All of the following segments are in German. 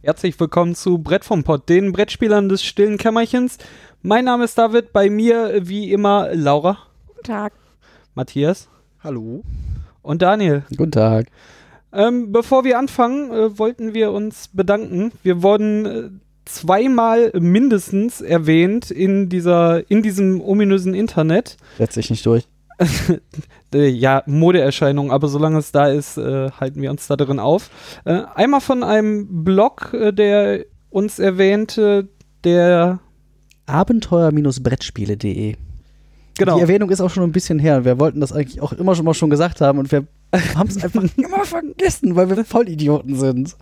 Herzlich willkommen zu Brett vom Pott, den Brettspielern des stillen Kämmerchens. Mein Name ist David, bei mir wie immer Laura, Guten Tag. Matthias Hallo. und Daniel. Guten Tag. Ähm, bevor wir anfangen, äh, wollten wir uns bedanken. Wir wurden äh, zweimal mindestens erwähnt in dieser, in diesem ominösen Internet. Setz dich nicht durch. Ja, Modeerscheinung, aber solange es da ist, äh, halten wir uns da drin auf. Äh, einmal von einem Blog, äh, der uns erwähnte, der Abenteuer-brettspiele.de. genau. Die Erwähnung ist auch schon ein bisschen her. Wir wollten das eigentlich auch immer schon mal schon gesagt haben und wir haben es einfach immer vergessen, weil wir Vollidioten sind.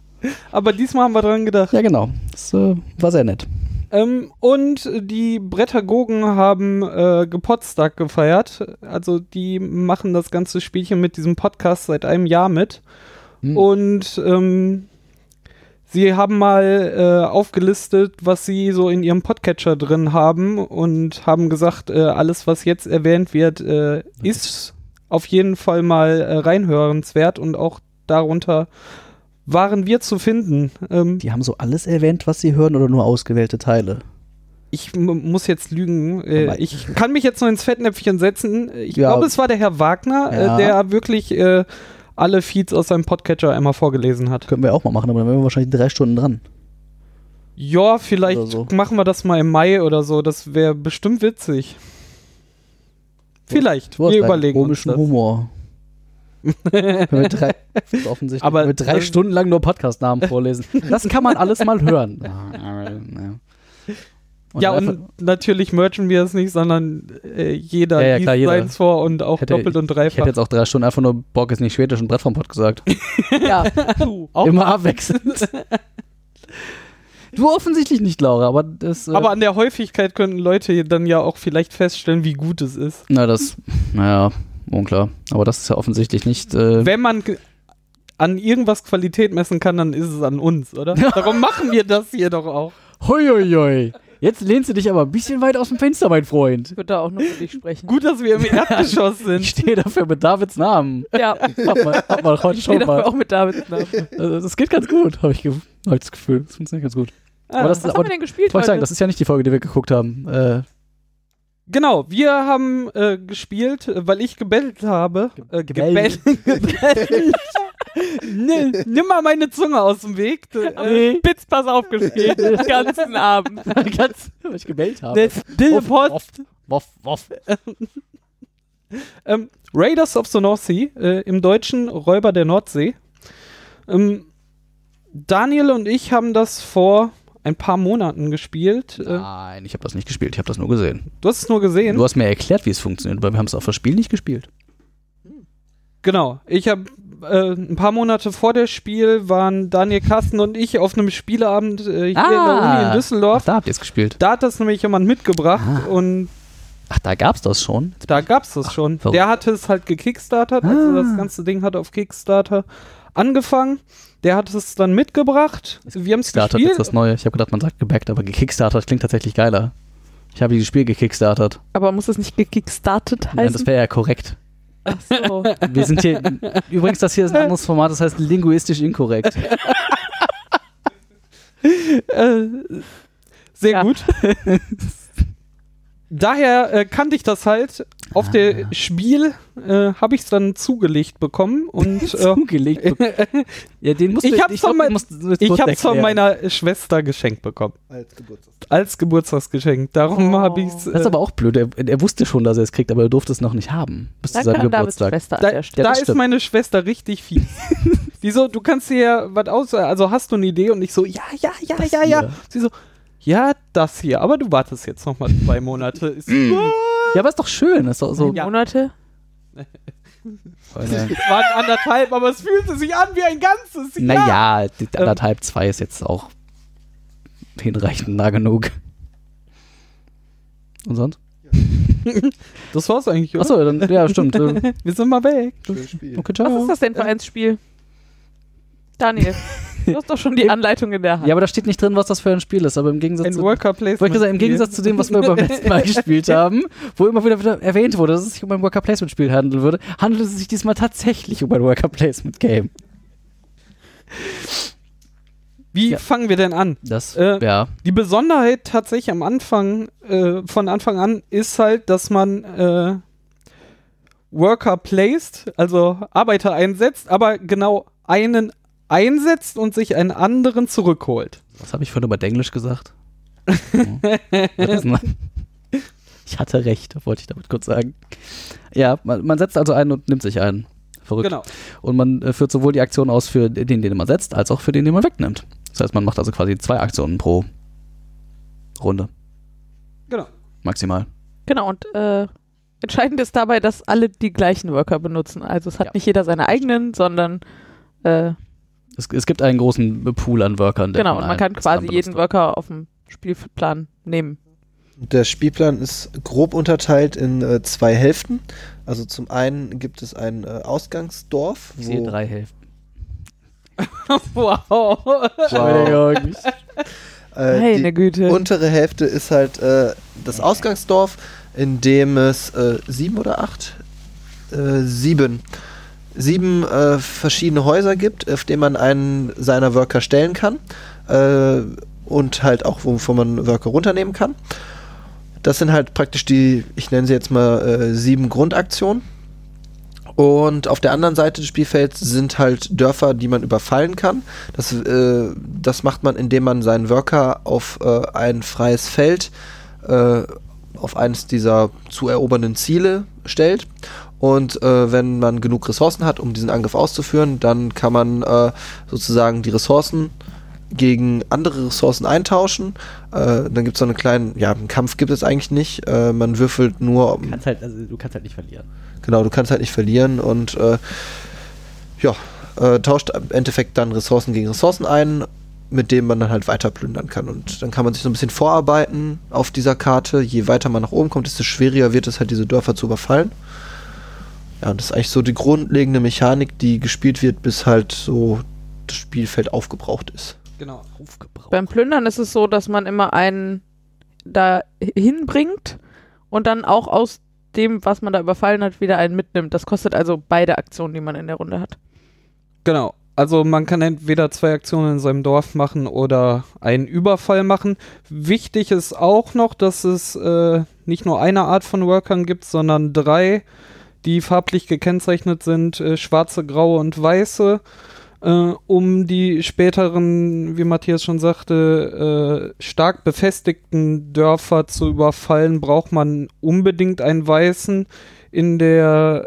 Aber diesmal haben wir dran gedacht. Ja, genau. Das äh, war sehr nett. Ähm, und die Brettagogen haben äh, Gepotsdag gefeiert. Also die machen das ganze Spielchen mit diesem Podcast seit einem Jahr mit. Hm. Und ähm, sie haben mal äh, aufgelistet, was sie so in ihrem Podcatcher drin haben und haben gesagt, äh, alles, was jetzt erwähnt wird, äh, ist auf jeden Fall mal äh, reinhörenswert und auch darunter waren wir zu finden. Ähm, Die haben so alles erwähnt, was sie hören oder nur ausgewählte Teile. ich muss jetzt lügen. Äh, ich kann mich jetzt nur ins Fettnäpfchen setzen. Ich Ja. glaube, es war der Herr Wagner, Ja. äh, der wirklich äh, alle Feeds aus seinem Podcatcher einmal vorgelesen hat. Können wir auch mal machen, aber dann wären wir wahrscheinlich drei Stunden dran. Ja, vielleicht so. machen wir das mal im Mai oder so. Das wäre bestimmt witzig. Vielleicht. Du Wir überlegen uns komischen das. Humor. Wenn wir drei, offensichtlich, Aber wenn wir drei Stunden lang nur Podcast-Namen vorlesen. Das kann man alles mal hören. Ja. ja, und natürlich merchen wir es nicht, sondern äh, jeder Ja, ja, klar, jeder. seins vor und auch Hätte- doppelt und Ich hätte dreifach. jetzt auch drei Stunden einfach nur Bock ist nicht schwedisch und Brett vom Pott gesagt. Ja, du. Auch- Immer abwechselnd. du offensichtlich nicht, Laura, aber das. Äh, Aber an der Häufigkeit könnten Leute dann ja auch vielleicht feststellen, wie gut es ist. Na, das. Naja, unklar. Aber das ist ja offensichtlich nicht. Äh, Wenn man an irgendwas Qualität messen kann, dann ist es an uns, oder? Darum machen wir das hier doch auch. hoi. Jetzt lehnst du dich aber ein bisschen weit aus dem Fenster, mein Freund. Ich würde da auch nur für dich sprechen. Gut, dass wir im Erdgeschoss Ich sind. stehe dafür mit Davids Namen. Ja, Hab mal, hab mal heute ich schon dafür mal. auch mit Davids Namen. Also, das geht ganz gut, habe ich, ge hab ich das Gefühl. Das funktioniert ganz gut. Aber das, Was aber, haben wir denn gespielt ich wollte heute? sagen, das ist ja nicht die Folge, die wir geguckt haben. Äh, Genau, wir haben äh, gespielt, äh, weil ich gebettelt habe. Äh, Gebellt. gebellt. Nimm, nimm mal meine Zunge aus dem Weg. Äh, Spitzpass aufgespielt, den ganzen Abend. ganz, weil ich gebellt habe. der Stille Post. Woff, woff. Ähm, Raiders of the North Sea, äh, im Deutschen Räuber der Nordsee. Ähm, Daniel und ich haben das vor ein paar Monaten gespielt. Äh, Nein, ich habe das nicht gespielt, ich habe das nur gesehen. du hast es nur gesehen. Du hast mir erklärt, wie es funktioniert, aber wir haben es auf das Spiel nicht gespielt. Genau. Ich habe äh, ein paar Monate vor dem Spiel waren Daniel Kasten und ich auf einem Spieleabend äh, hier in der Ah. Uni in Düsseldorf. da habt ihr es gespielt. Da hat das nämlich jemand mitgebracht Ah. und Ach, da gab's das schon. da gab's das schon. verrückt. Der hatte es halt gekickstartert, also Ah. das ganze Ding hat auf Kickstarter angefangen. Der hat es dann mitgebracht. Wir haben es gespielt. jetzt das Neue. Ich habe gedacht, man sagt gebackt, aber gekickstartet klingt tatsächlich geiler. Ich habe dieses Spiel gekickstartet. Aber muss es nicht gekickstartet Nein, heißen? das wäre ja korrekt. Ach so. Wir sind hier. übrigens, das hier ist ein anderes Format, das heißt linguistisch inkorrekt. Äh, sehr Ja. gut. Daher äh, kannte ich das halt. Auf Ah. der Spiel äh, habe ich es dann zugelegt bekommen und äh, Zugelegt. ja, den musst du Ich von mein- habe es von erklären. meiner Schwester geschenkt bekommen. Als Geburtstag. Als Geburtstagsgeschenk. Darum Oh. habe ich es. Das ist Äh, aber auch blöd. Er, er wusste schon, dass er es kriegt, aber er durfte es noch nicht haben. Bis zu Danke seinem Geburtstag. Schwester da der da ist meine Schwester richtig fies. Wieso? Du kannst dir ja was aus. Also hast du eine Idee? Und ich so, ja, ja, ja, Das ja, ja. hier. Sie so, ja, das hier. Aber du wartest jetzt noch mal zwei Monate. Ist, Ja, aber ist doch schön. Ist doch so. Drei Monate? Es waren anderthalb, aber es fühlte sich an wie ein ganzes Jahr. Naja, die anderthalb, zwei ist jetzt auch hinreichend nah genug. Und sonst? Das war's eigentlich, oder? Achso, dann, ja, stimmt. Wir sind mal weg. Okay, Was ciao. ist das denn für ein Spiel? Daniel, du hast doch schon die Anleitung in der Hand. Ja, aber da steht nicht drin, was das für ein Spiel ist. Aber im Gegensatz Ein zu. Worker sagen, im Gegensatz zu dem, was wir beim letzten Mal gespielt haben, wo immer wieder, wieder erwähnt wurde, dass es sich um ein Worker Placement Spiel handeln würde, handelt es sich diesmal tatsächlich um ein Worker Placement Game. Wie Ja. fangen wir denn an? Das, Äh, ja. Die Besonderheit tatsächlich am Anfang, äh, von Anfang an, ist halt, dass man äh, Worker placed, also Arbeiter einsetzt, aber genau einen einsetzt und sich einen anderen zurückholt. Was habe ich vorhin über Englisch gesagt? Hm. Ich hatte recht, wollte ich damit kurz sagen. Ja, man, man setzt also einen und nimmt sich einen. Verrückt. Genau. Und man äh, führt sowohl die Aktion aus für den, den man setzt, als auch für den, den man wegnimmt. Das heißt, man macht also quasi zwei Aktionen pro Runde. Genau. Maximal. Genau, und äh, entscheidend ist dabei, dass alle die gleichen Worker benutzen. Also es hat Ja. nicht jeder seine eigenen, sondern äh, Es, es gibt einen großen Pool an Workern. genau, und man kann quasi jeden. Worker auf dem Spielplan nehmen. Der Spielplan ist grob unterteilt in äh, zwei Hälften. Also zum einen gibt es ein äh, Ausgangsdorf, Ich sehe drei Hälften. wow. Entschuldigung. äh, Meine die Güte. untere Hälfte ist halt äh, das Ausgangsdorf, in dem es äh, sieben oder acht, äh, sieben, sieben äh, verschiedene Häuser gibt, auf denen man einen seiner Worker stellen kann äh, und halt auch, wovon man Worker runternehmen kann. Das sind halt praktisch die, ich nenne sie jetzt mal äh, sieben Grundaktionen. Und auf der anderen Seite des Spielfelds sind halt Dörfer, die man überfallen kann. Das, äh, das macht man, indem man seinen Worker auf äh, ein freies Feld, äh, auf eines dieser zu erobernden Ziele stellt. Und äh, wenn man genug Ressourcen hat, um diesen Angriff auszuführen, dann kann man äh, sozusagen die Ressourcen gegen andere Ressourcen eintauschen. Äh, dann gibt es so einen kleinen, ja, einen Kampf gibt es eigentlich nicht. Äh, man würfelt nur, Du kannst halt, also, du kannst halt nicht verlieren. Genau, du kannst halt nicht verlieren und äh, ja, äh, tauscht im Endeffekt dann Ressourcen gegen Ressourcen ein, mit denen man dann halt weiter plündern kann. Und dann kann man sich so ein bisschen vorarbeiten auf dieser Karte. Je weiter man nach oben kommt, desto schwieriger wird es halt, diese Dörfer zu überfallen. Ja, und das ist eigentlich so die grundlegende Mechanik, die gespielt wird, bis halt so das Spielfeld aufgebraucht ist. Genau. Aufgebraucht. Beim Plündern ist es so, dass man immer einen da hinbringt und dann auch aus dem, was man da überfallen hat, wieder einen mitnimmt. Das kostet also beide Aktionen, die man in der Runde hat. Genau. Also man kann entweder zwei Aktionen in seinem Dorf machen oder einen Überfall machen. Wichtig ist auch noch, dass es äh, nicht nur eine Art von Workern gibt, sondern drei, die farblich gekennzeichnet sind, äh, schwarze, graue und weiße. Äh, um die späteren, wie Matthias schon sagte, äh, stark befestigten Dörfer zu überfallen, braucht man unbedingt einen weißen. In der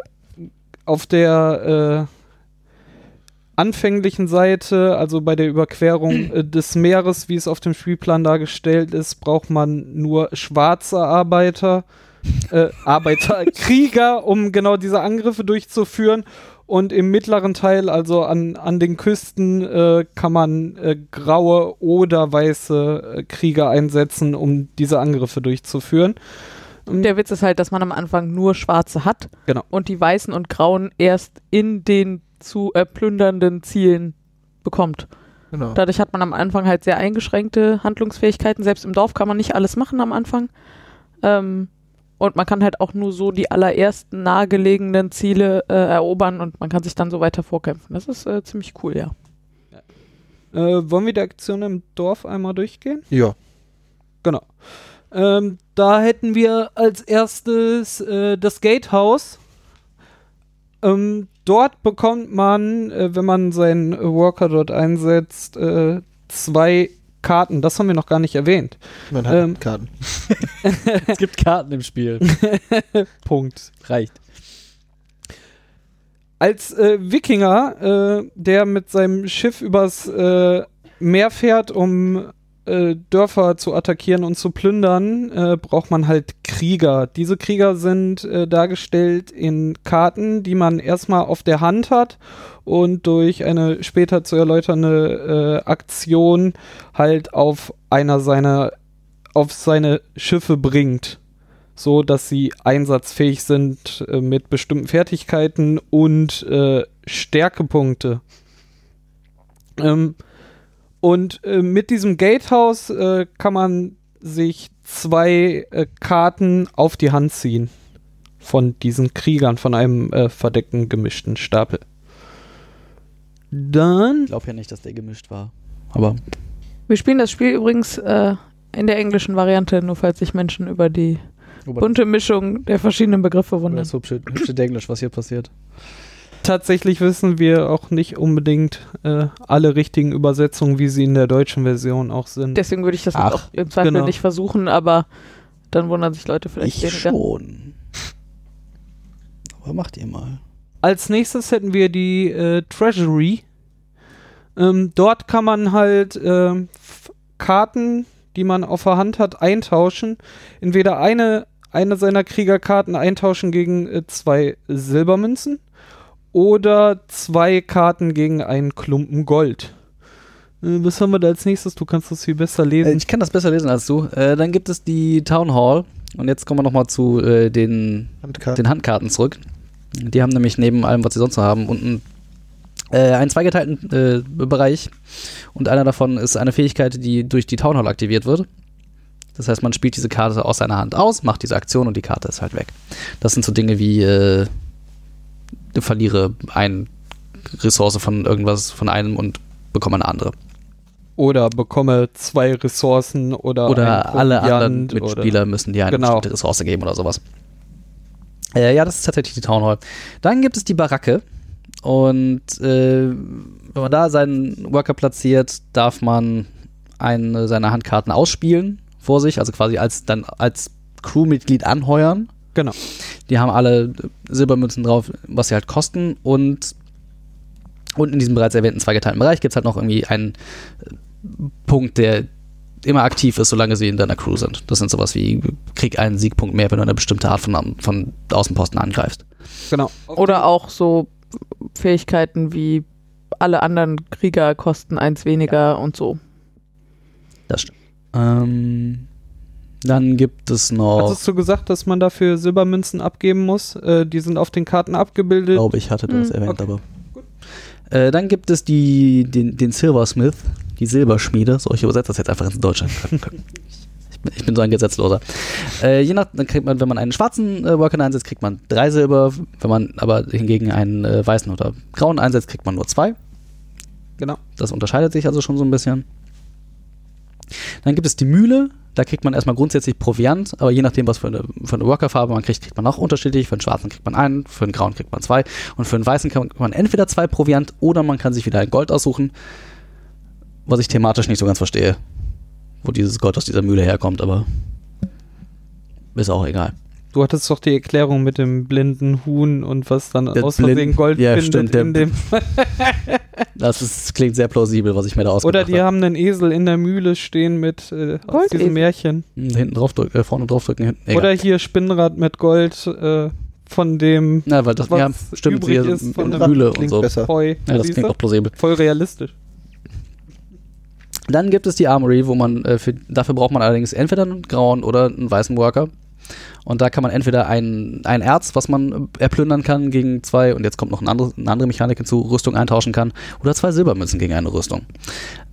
auf der äh, anfänglichen Seite, also bei der Überquerung äh, des Meeres, wie es auf dem Spielplan dargestellt ist, braucht man nur schwarze Arbeiter, äh, Arbeiter, Krieger, um genau diese Angriffe durchzuführen. Und im mittleren Teil, also an, an den Küsten, äh, kann man äh, graue oder weiße äh, Krieger einsetzen, um diese Angriffe durchzuführen. Der Witz ist halt, dass man am Anfang nur schwarze hat Genau. und die weißen und grauen erst in den zu äh, plündernden Zielen bekommt. Genau. Dadurch hat man am Anfang halt sehr eingeschränkte Handlungsfähigkeiten. Selbst im Dorf kann man nicht alles machen am Anfang. Ähm, und man kann halt auch nur so die allerersten nahegelegenen Ziele äh, erobern und man kann sich dann so weiter vorkämpfen. Das ist äh, ziemlich cool, ja. Äh, wollen wir die Aktion im Dorf einmal durchgehen? Ja. Genau. Ähm, da hätten wir als erstes äh, das Gatehouse. Ähm, dort bekommt man, äh, wenn man seinen Worker dort einsetzt, äh, zwei Karten. Das haben wir noch gar nicht erwähnt. Man hat Ähm, Karten. es gibt Karten im Spiel. Punkt. Reicht. Als äh, Wikinger, äh, der mit seinem Schiff übers äh, Meer fährt, um äh, Dörfer zu attackieren und zu plündern, äh, braucht man halt Krieger. Diese Krieger sind äh, dargestellt in Karten, die man erstmal auf der Hand hat und durch eine später zu erläuternde äh, Aktion halt auf einer seiner auf seine Schiffe bringt so dass sie einsatzfähig sind äh, mit bestimmten Fertigkeiten und Stärkepunkte. Ähm, und äh, mit diesem Gatehouse äh, kann man sich zwei äh, Karten auf die Hand ziehen von diesen Kriegern, von einem äh, verdeckten gemischten Stapel. Dann Ich glaube ja nicht, dass der gemischt war. Aber Wir spielen das Spiel übrigens äh, in der englischen Variante, nur falls sich Menschen über die bunte Mischung der verschiedenen Begriffe wundern. das hübsche, hübsche Englisch, was hier passiert. Tatsächlich wissen wir auch nicht unbedingt äh, alle richtigen Übersetzungen, wie sie in der deutschen Version auch sind. Deswegen würde ich das Ach, auch im Zweifel genau. nicht versuchen, aber dann wundern sich Leute vielleicht Ich weniger. schon. Aber macht ihr mal. Als nächstes hätten wir die äh, Treasury. Ähm, dort kann man halt F- Karten, die man auf der Hand hat, eintauschen. Entweder eine, eine seiner Kriegerkarten eintauschen gegen äh, zwei Silbermünzen oder zwei Karten gegen einen Klumpen Gold. Äh, was haben wir da als nächstes? Du kannst das viel besser Äh, lesen. ich kann das besser lesen als du. Äh, dann gibt es die Town Hall. Und jetzt kommen wir nochmal zu äh, den, Handkarten. den Handkarten zurück. Die haben nämlich neben allem, was sie sonst noch haben, unten äh, einen zweigeteilten äh, Bereich. Und einer davon ist eine Fähigkeit, die durch die Town Hall aktiviert wird. Das heißt, man spielt diese Karte aus seiner Hand aus, macht diese Aktion und die Karte ist halt weg. Das sind so Dinge wie äh, verliere eine Ressource von irgendwas von einem und bekomme eine andere. Oder bekomme zwei Ressourcen oder, Oder alle anderen Proviant oder- Mitspieler müssen dir eine Genau. bestimmte Ressource geben oder sowas. Äh, ja, das ist tatsächlich die Town Hall. Dann gibt es die Baracke. Und äh, wenn man da seinen Worker platziert, darf man eine seiner Handkarten ausspielen vor sich, also quasi als dann als Crewmitglied anheuern. Genau. Die haben alle Silbermünzen drauf, was sie halt kosten. Und, und in diesem bereits erwähnten zweigeteilten Bereich gibt es halt noch irgendwie einen äh, Punkt, der immer aktiv ist, solange sie in deiner Crew sind. Das sind sowas wie, krieg einen Siegpunkt mehr, wenn du eine bestimmte Art von, von Außenposten angreifst. Genau. Oder auch so Fähigkeiten wie alle anderen Krieger kosten eins weniger und so. Das stimmt. Ähm, dann gibt es noch, Hattest du gesagt, dass man dafür Silbermünzen abgeben muss? Äh, die sind auf den Karten abgebildet. glaube ich, hatte das Mhm. erwähnt, Okay. aber. Äh, dann gibt es die, den, den Silversmith, die Silberschmiede. So, ich übersetze das jetzt einfach ins Deutsche. Ich bin, ich bin so ein Gesetzloser. Äh, je nach, dann kriegt man, wenn man einen schwarzen äh, Worker einsetzt, kriegt man drei Silber. Wenn man aber hingegen einen äh, weißen oder grauen einsetzt, kriegt man nur zwei. Genau. Das unterscheidet sich also schon so ein bisschen. Dann gibt es die Mühle. Da kriegt man erstmal grundsätzlich Proviant, aber je nachdem, was für eine, für eine Workerfarbe man kriegt, kriegt man auch unterschiedlich. Für einen schwarzen kriegt man einen, für einen grauen kriegt man zwei und für einen weißen kann man entweder zwei Proviant oder man kann sich wieder ein Gold aussuchen, was ich thematisch nicht so ganz verstehe, wo dieses Gold aus dieser Mühle herkommt, aber ist auch egal. Du hattest doch die Erklärung mit dem blinden Huhn und was dann Der aus Versehen Gold ja, findet stimmt, in dem. Das ist, klingt sehr plausibel, was ich mir da ausgedacht Oder die habe. haben einen Esel in der Mühle stehen mit äh, aus diesem Märchen. Hm, Hinten drauf drücken, äh, vorne draufdrücken, hinten. Egal. Oder hier Spinnrad mit Gold äh, von dem Na, weil das, was ja, stimmt, übrig hier ist von der Mühle und so. besser. Ja, das klingt auch plausibel. Voll realistisch. Dann gibt es die Armory, wo man, äh, für, dafür braucht man allerdings entweder einen grauen oder einen weißen Worker. Und da kann man entweder ein, ein Erz, was man äh, erplündern kann gegen zwei, und jetzt kommt noch ein anderes, eine andere Mechanik hinzu, Rüstung eintauschen kann, oder zwei Silbermünzen gegen eine Rüstung.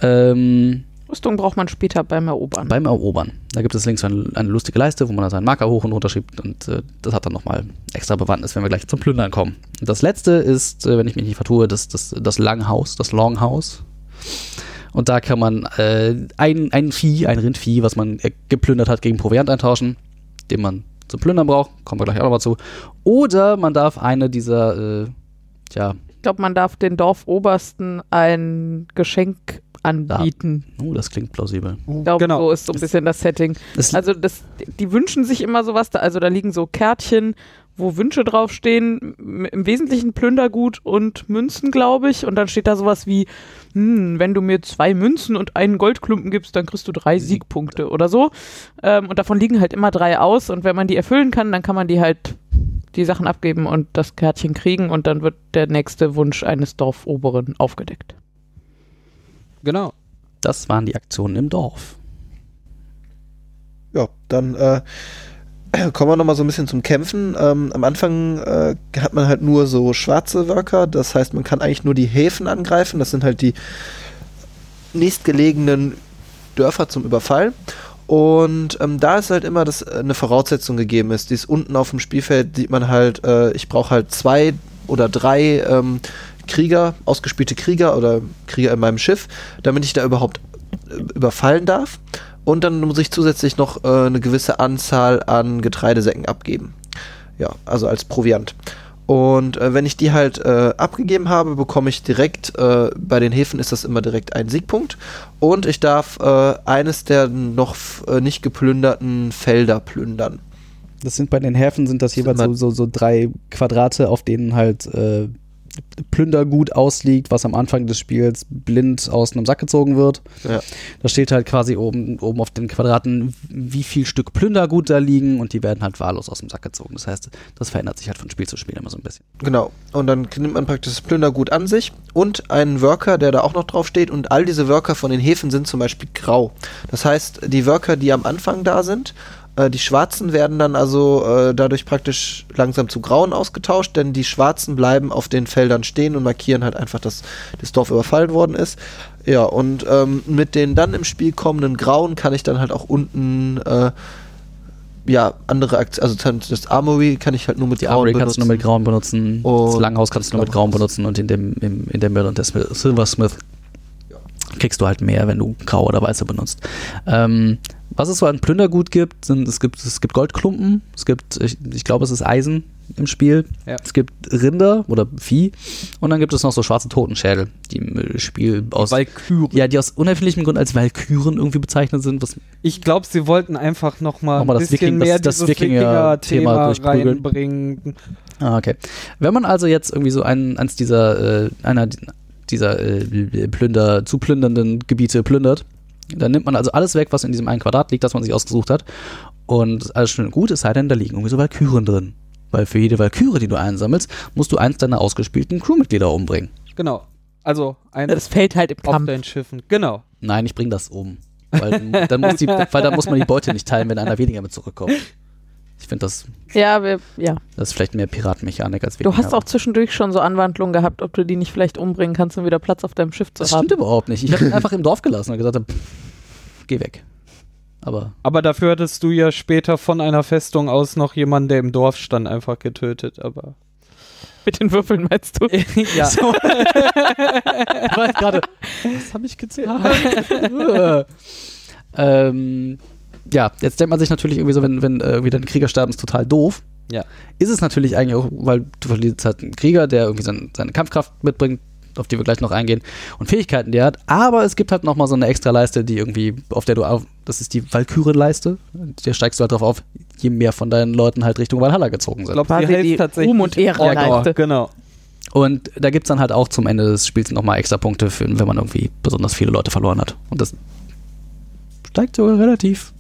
Ähm, Rüstung braucht man später beim Erobern. beim Erobern. Da gibt es links eine, eine lustige Leiste, wo man dann seinen Marker hoch und runter schiebt und äh, das hat dann nochmal extra Bewandtnis, wenn wir gleich zum Plündern kommen. Und das letzte ist, äh, wenn ich mich nicht vertue, das, das, das Langhaus, das Longhouse. Und da kann man äh, ein, ein Vieh, ein Rindvieh, was man äh, geplündert hat, gegen Proviant eintauschen, den man zum Plündern braucht. Kommen wir gleich auch nochmal zu. Oder man darf eine dieser, äh, tja, Ich glaube, man darf den Dorfobersten ein Geschenk anbieten. oh, das klingt plausibel. Ich glaube, Genau. so ist so ein bisschen das Setting. Das, Also das, die wünschen sich immer sowas, da, also da liegen so Kärtchen, wo Wünsche draufstehen, im Wesentlichen Plündergut und Münzen, glaube ich. Und dann steht da sowas wie, hm, wenn du mir zwei Münzen und einen Goldklumpen gibst, dann kriegst du drei Siegpunkte oder so. Ähm, und davon liegen halt immer drei aus. Und wenn man die erfüllen kann, dann kann man die halt die Sachen abgeben und das Kärtchen kriegen und dann wird der nächste Wunsch eines Dorfoberen aufgedeckt. Genau. das waren die Aktionen im Dorf. Ja, dann äh, kommen wir nochmal so ein bisschen zum Kämpfen. Ähm, am Anfang äh, hat man halt nur so schwarze Worker, das heißt, man kann eigentlich nur die Häfen angreifen. Das sind halt die nächstgelegenen Dörfer zum Überfall. Und ähm, da ist halt immer, dass äh, eine Voraussetzung gegeben ist. Die ist unten auf dem Spielfeld, sieht man halt, äh, ich brauche halt zwei oder drei ähm, Krieger, ausgespielte Krieger oder Krieger in meinem Schiff, damit ich da überhaupt äh, überfallen darf. Und dann muss ich zusätzlich noch äh, eine gewisse Anzahl an Getreidesäcken abgeben. Ja, also als Proviant. Und äh, wenn ich die halt äh, abgegeben habe, bekomme ich direkt, äh, bei den Häfen ist das immer direkt ein Siegpunkt. Und ich darf äh, eines der noch äh, nicht geplünderten Felder plündern. Das sind bei den Häfen sind das jeweils so, so, so drei Quadrate, auf denen halt äh, Plündergut ausliegt, was am Anfang des Spiels blind aus einem Sack gezogen wird. Ja. Da steht halt quasi oben, oben auf den Quadraten, wie viel Stück Plündergut da liegen und die werden halt wahllos aus dem Sack gezogen. Das heißt, das verändert sich halt von Spiel zu Spiel immer so ein bisschen. Genau. Und dann nimmt man praktisch das Plündergut an sich und einen Worker, der da auch noch drauf steht. Und all diese Worker von den Häfen sind zum Beispiel grau. Das heißt, die Worker, die am Anfang da sind, äh, die schwarzen werden dann also äh, dadurch praktisch langsam zu grauen ausgetauscht, denn die schwarzen bleiben auf den Feldern stehen und markieren halt einfach, dass das Dorf überfallen worden ist. Ja, und ähm, mit den dann im Spiel kommenden grauen kann ich dann halt auch unten äh, ja, andere Aktien, also das Armory kann ich halt nur mit Die grauen Armory kannst du nur mit benutzen. Grauen benutzen, das Und Langhaus kannst du nur mit Grauen benutzen und in dem im, in der Mill und der Smith, Silversmith kriegst du halt mehr, wenn du Grau oder Weiße benutzt. Ähm, was es so an Plündergut gibt, sind es gibt es gibt Goldklumpen, es gibt ich, ich glaube es ist Eisen im Spiel, Ja. es gibt Rinder oder Vieh und dann gibt es noch so schwarze Totenschädel, die im Spiel aus Valkyrie. ja, die aus unerfindlichem Grund als Valkyren irgendwie bezeichnet sind, was Ich glaube, sie wollten einfach noch mal Nochmal ein das bisschen Viking- das- mehr das dieses Wikinger-Thema durchprügeln. reinbringen. Ah, okay. Wenn man also jetzt irgendwie so einen, eins dieser, äh, einer dieser äh, Plünder, zu plündernden Gebiete plündert, dann nimmt man also alles weg, was in diesem einen Quadrat liegt, das man sich ausgesucht hat. Und alles schön und gut, es sei denn, da liegen irgendwie so Valkyren drin. Weil für jede Valkyrie, die du einsammelst, musst du eins deiner ausgespielten Crewmitglieder umbringen. Genau. Also ein Das fällt halt im auf Kampf. deinen Schiffen. Genau. Nein, ich bring das um. Weil dann, muss die, weil dann muss man die Beute nicht teilen, wenn einer weniger mit zurückkommt. Ich finde, das, Ja, wir, ja. das ist vielleicht mehr Piratenmechanik als Du Wikinger. hast auch zwischendurch schon so Anwandlungen gehabt, ob du die nicht vielleicht umbringen kannst, um wieder Platz auf deinem Schiff zu Das haben. stimmt überhaupt nicht. Ich habe ihn einfach im Dorf gelassen und gesagt, hab, geh weg. Aber Aber dafür hattest du ja später von einer Festung aus noch jemanden, der im Dorf stand, einfach getötet. Aber Mit den Würfeln meinst du? ja. war gerade, was habe ich gezahlt? ähm, ja, jetzt denkt man sich natürlich irgendwie so, wenn, wenn äh, irgendwie dein Krieger sterben, ist total doof. Ja. Ist es natürlich eigentlich auch, weil du verlierst halt einen Krieger, der irgendwie sein, seine Kampfkraft mitbringt, auf die wir gleich noch eingehen, und Fähigkeiten, die er hat. Aber es gibt halt nochmal so eine extra Leiste, die irgendwie, auf der du auf, das ist die Valkyrie-Leiste, der steigst du halt drauf auf, je mehr von deinen Leuten halt Richtung Valhalla gezogen Ich sind. glaube, sie heißt die tatsächlich Ruhm- und Ehre-Leiste. Honor, Genau. Und da gibt es dann halt auch zum Ende des Spiels nochmal extra Punkte, für, wenn man irgendwie besonders viele Leute verloren hat. Und das steigt sogar relativ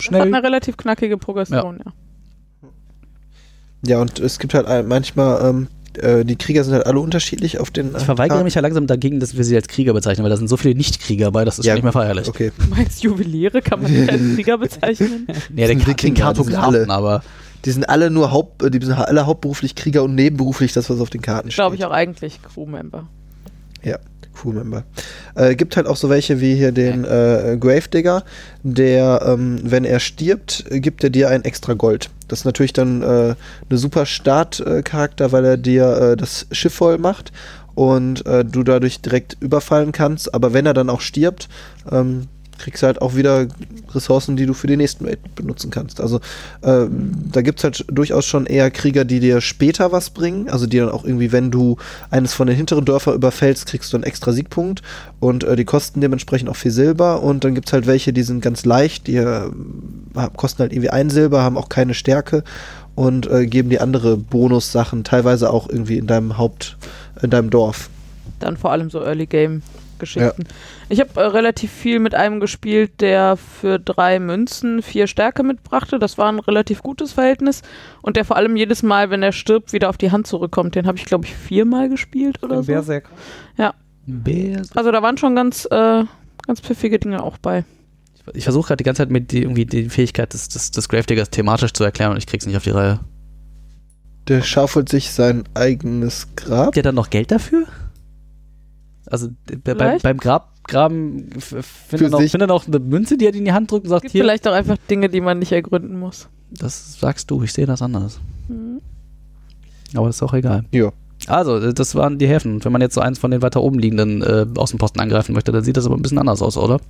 Das hat schnell. eine relativ knackige Progression, ja. Ja, und es gibt halt manchmal, ähm, äh, die Krieger sind halt alle unterschiedlich auf den. Ich verweigere mich ja langsam dagegen, dass wir sie als Krieger bezeichnen, weil da sind so viele Nicht-Krieger bei, das ist Ja, schon nicht mehr feierlich. Okay. Du meinst Juweliere, kann man die als Krieger bezeichnen? Nee, den, sind Ka- den die sind alle- aber Die sind alle nur Haupt, äh, die sind alle hauptberuflich Krieger und nebenberuflich das, was auf den Karten steht. Glaube ich auch eigentlich Crewmember. Ja, Crewmember. Äh, gibt halt auch so welche wie hier den äh, Gravedigger, der, ähm, wenn er stirbt, gibt er dir ein extra Gold. Das ist natürlich dann äh, eine super Startcharakter, weil er dir äh, das Schiff voll macht und äh, du dadurch direkt überfallen kannst. Aber wenn er dann auch stirbt, ähm, kriegst du halt auch wieder Ressourcen, die du für den nächsten Raid benutzen kannst. Also äh, da gibt es halt durchaus schon eher Krieger, die dir später was bringen. Also die dann auch irgendwie, wenn du eines von den hinteren Dörfern überfällst, kriegst du einen extra Siegpunkt und äh, die kosten dementsprechend auch viel Silber. Und dann gibt es halt welche, die sind ganz leicht, die äh, kosten halt irgendwie ein Silber, haben auch keine Stärke und äh, geben dir andere Bonussachen, teilweise auch irgendwie in deinem Haupt, in deinem Dorf. Dann vor allem so Early Game Geschichten. Ich habe äh, relativ viel mit einem gespielt, der für drei Münzen vier Stärke mitbrachte. Das war ein relativ gutes Verhältnis. Und der vor allem jedes Mal, wenn er stirbt, wieder auf die Hand zurückkommt. Den habe ich, glaube ich, viermal gespielt oder so. Berserk. Bär- Also da waren schon ganz, äh, ganz pfiffige Dinge auch bei. ich versuche gerade die ganze Zeit mit die, irgendwie die Fähigkeit des, des, des Gravediggers thematisch zu erklären und ich krieg's nicht auf die Reihe. Der schaufelt sich sein eigenes Grab. Habt ihr dann noch Geld dafür? Also bei, beim, Grab, Graben findet er findet er noch eine Münze, die er in die Hand drückt und sagt, gibt hier, vielleicht auch einfach Dinge, die man nicht ergründen muss. das sagst du, ich sehe das anders. Mhm. Aber das ist auch egal. Also, äh, das waren die Häfen. Wenn man jetzt so eins von den weiter oben liegenden äh, Außenposten angreifen möchte, dann sieht das aber ein bisschen anders aus, oder?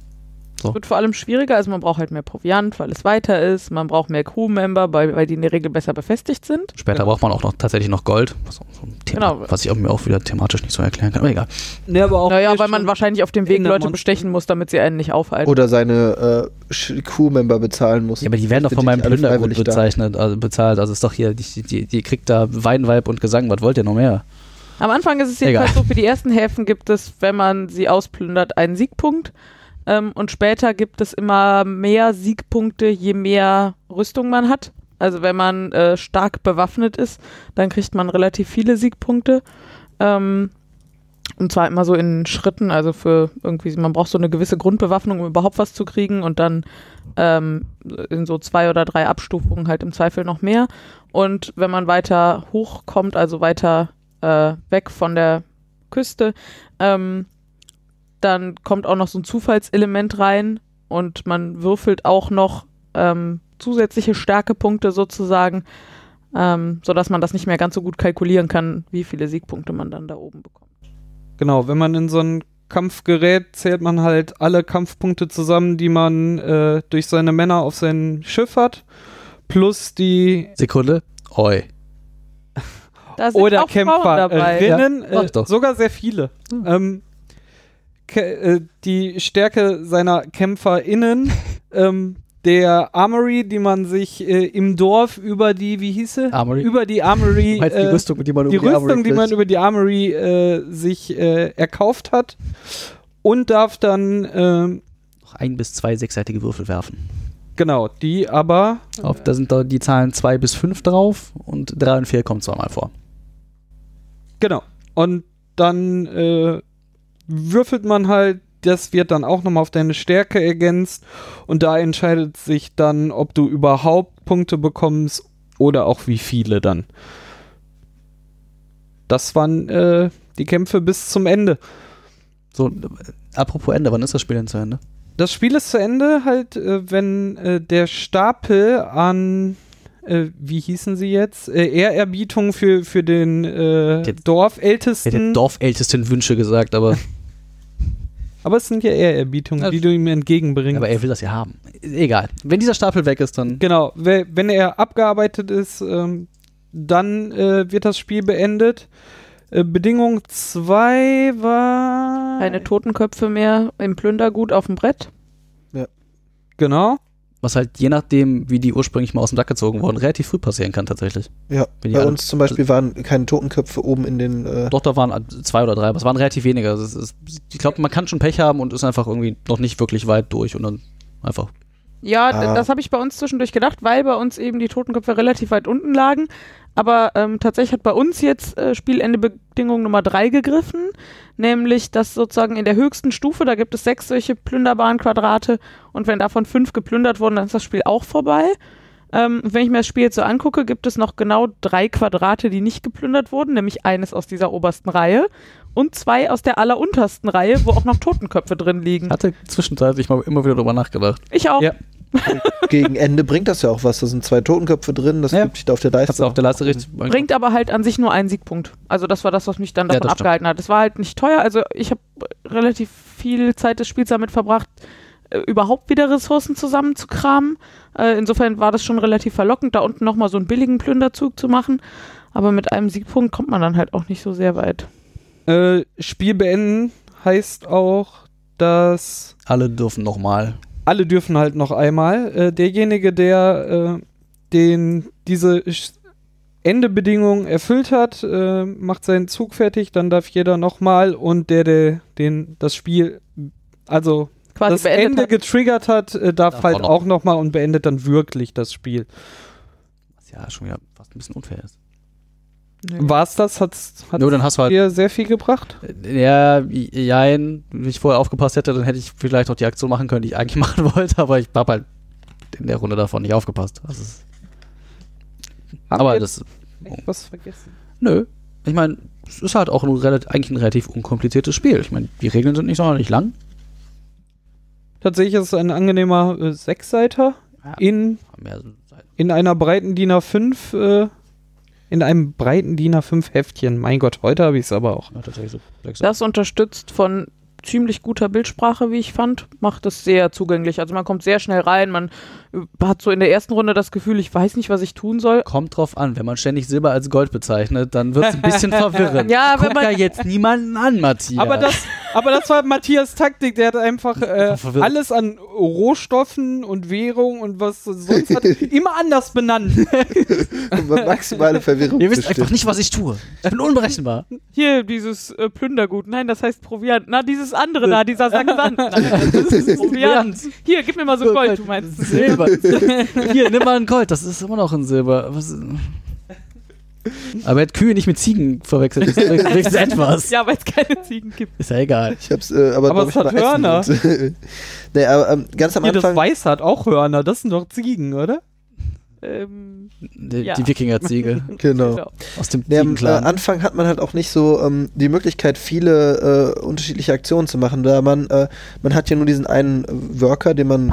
Es wird vor allem schwieriger, also man braucht halt mehr Proviant, weil es weiter ist, man braucht mehr Crewmember, weil, weil die in der Regel besser befestigt sind. Später braucht man auch noch tatsächlich noch Gold, was, so ein Thema, Genau. was ich auch mir auch wieder thematisch nicht so erklären kann. Aber egal. Nee, aber auch Naja, weil man wahrscheinlich auf dem Weg Leute Monster. bestechen muss, damit sie einen nicht aufhalten. Oder seine äh, Crewmember bezahlen muss. Ja, aber die werden doch von meinem da. bezeichnet, also bezahlt. Also ist doch hier, die, die, die kriegt da Weinweib und Gesang. Was wollt ihr noch mehr? Am Anfang ist es Egal. jedenfalls so, für die ersten Häfen gibt es, wenn man sie ausplündert, einen Siegpunkt. Ähm, und später gibt es immer mehr Siegpunkte, je mehr Rüstung man hat. Also wenn man äh, stark bewaffnet ist, dann kriegt man relativ viele Siegpunkte. Ähm, und zwar immer so in Schritten, also für irgendwie, man braucht so eine gewisse Grundbewaffnung, um überhaupt was zu kriegen und dann ähm, in so zwei oder drei Abstufungen halt im Zweifel noch mehr. Und wenn man weiter hochkommt, also weiter äh, weg von der Küste, ähm, dann kommt auch noch so ein Zufallselement rein und man würfelt auch noch ähm, zusätzliche Stärkepunkte sozusagen, ähm, sodass man das nicht mehr ganz so gut kalkulieren kann, wie viele Siegpunkte man dann da oben bekommt. Genau, wenn man in so einen Kampf gerät, zählt man halt alle Kampfpunkte zusammen, die man äh, durch seine Männer auf sein Schiff hat, plus die Sekunde. Oi. Da sind oder auch Frauen dabei. Kämpferinnen, Ja, äh, ich doch. sogar sehr viele. Ähm, Kä- äh, die Stärke seiner KämpferInnen, ähm, der Armory, die man sich äh, im Dorf über die, wie hieß sie? Armory? Über die Armory, du die äh, Rüstung, die man die über die Armory Rüstung, die man über die Armory äh, sich äh, erkauft hat und darf dann, ähm, Noch ein bis zwei sechsseitige Würfel werfen. genau, die aber, Auf, da sind da die Zahlen zwei bis fünf drauf und drei und vier kommen zweimal vor. genau, und dann äh, würfelt man halt, das wird dann auch nochmal auf deine Stärke ergänzt und da entscheidet sich dann, ob du überhaupt Punkte bekommst oder auch wie viele dann. Das waren äh, die Kämpfe bis zum Ende. So, äh, apropos Ende, wann ist das Spiel denn zu Ende? Das Spiel ist zu Ende, halt, äh, wenn äh, der Stapel an, äh, wie hießen sie jetzt, äh, Ehrerbietung für, für den äh, Der- Ich hätte Dorfältesten. Dorfältesten Wünsche gesagt, aber, aber es sind ja Ehrerbietungen, Ja, die du ihm entgegenbringst. aber er will das ja haben. Egal. Wenn dieser Stapel weg ist, dann. Genau, we- wenn er abgearbeitet ist, ähm, dann äh, wird das Spiel beendet. Äh, Bedingung 2 war. Keine Totenköpfe mehr im Plündergut auf dem Brett. Genau. Was halt je nachdem, wie die ursprünglich mal aus dem Sack gezogen wurden, relativ früh passieren kann tatsächlich. Ja, die bei alle- uns zum Beispiel waren keine Totenköpfe oben in den. Äh, Doch, da waren zwei oder drei, aber es waren relativ wenige. Also es ist, ich glaube, man kann schon Pech haben und ist einfach irgendwie noch nicht wirklich weit durch und dann einfach. Ja, Ah. das habe ich bei uns zwischendurch gedacht, weil bei uns eben die Totenköpfe relativ weit unten lagen. Aber ähm, tatsächlich hat bei uns jetzt äh, Spielendebedingung Nummer drei gegriffen, nämlich dass sozusagen in der höchsten Stufe, da gibt es sechs solche plünderbaren Quadrate und wenn davon fünf geplündert wurden, dann ist das Spiel auch vorbei. Ähm, wenn ich mir das Spiel jetzt so angucke, gibt es noch genau drei Quadrate, die nicht geplündert wurden, nämlich eines aus dieser obersten Reihe und zwei aus der alleruntersten Reihe, wo auch noch Totenköpfe drin liegen. Ich hatte zwischenzeitlich mal immer wieder drüber nachgedacht. Ich auch. Ja. gegen Ende bringt das ja auch was. Da sind zwei Totenköpfe drin, das Ja. gibt sich da auf der Leiste. auf der Leiste richtig. Bringt aber halt an sich nur einen Siegpunkt. Also das war das, was mich dann Ja, davon das stimmt. abgehalten hat. Es war halt nicht teuer. Also ich habe relativ viel Zeit des Spiels damit verbracht, äh, überhaupt wieder Ressourcen zusammenzukramen. Äh, insofern war das schon relativ verlockend, da unten nochmal so einen billigen Plünderzug zu machen. Aber mit einem Siegpunkt kommt man dann halt auch nicht so sehr weit. Äh, Spiel beenden heißt auch, dass Alle dürfen nochmal. Alle dürfen halt noch einmal. Äh, derjenige, der äh, den diese Sch- Endebedingung erfüllt hat, äh, macht seinen Zug fertig, dann darf jeder nochmal und der, der den das Spiel, also Quasi das beendet Ende hat. getriggert hat, äh, darf, Darf halt auch noch. nochmal und beendet dann wirklich das Spiel. Was ja schon wieder fast ein bisschen unfair ist. Nö. War's das? Hat's, hat Nur dann hast du halt. dir sehr viel gebracht? Ja, jein. Wenn ich vorher aufgepasst hätte, dann hätte ich vielleicht auch die Aktion machen können, die ich eigentlich machen wollte, aber ich habe halt in der Runde davon nicht aufgepasst. Das Haben aber wir das. echt was vergessen? Nö. Ich meine, es ist halt auch ein relativ, eigentlich ein relativ unkompliziertes Spiel. Ich meine, die Regeln sind nicht sonderlich lang. Tatsächlich ist es ein angenehmer äh, Sechsseiter Ja. in, in einer breiten DIN A5 äh, in einem breiten DIN A5 Heftchen. Mein Gott, heute habe ich es aber auch. Das unterstützt von ziemlich guter Bildsprache, wie ich fand, macht es sehr zugänglich. Also man kommt sehr schnell rein, man hat so in der ersten Runde das Gefühl, ich weiß nicht, was ich tun soll. Kommt drauf an, wenn man ständig Silber als Gold bezeichnet, dann wird es ein bisschen verwirrend. Ja, wenn Guck man- ja jetzt niemanden an, Matthias. Aber das, aber das war Matthias Taktik, der hat einfach äh, alles an Rohstoffen und Währung und was sonst hat, immer anders benannt. Maximale Verwirrung Ihr wisst einfach stiften. nicht, was ich tue. Ich bin unberechenbar. Hier, dieses äh, Plündergut. Nein, das heißt Proviant. Na, dieses andere da, dieser Sack Sand. Nein, das ist Proviant. Hier, gib mir mal so Gold, du meinst. Silber. Hier, nimm mal ein Gold, das ist immer noch ein Silber. Was aber er hat Kühe nicht mit Ziegen verwechselt. Das ist wenigstens etwas. Ja, weil es keine Ziegen gibt. Ist ja egal. Ich hab's, äh, aber, Aber es hat Hörner. nee, aber ähm, ganz am Hier, das Anfang. Weiß hat auch Hörner, das sind doch Ziegen, oder? Ähm, Die, Ja. die Wikinger-Ziege Genau. genau. aus dem Nee, am äh. Anfang hat man halt auch nicht so ähm, die Möglichkeit, viele äh, unterschiedliche Aktionen zu machen, da man, äh, man hat ja nur diesen einen Worker, den man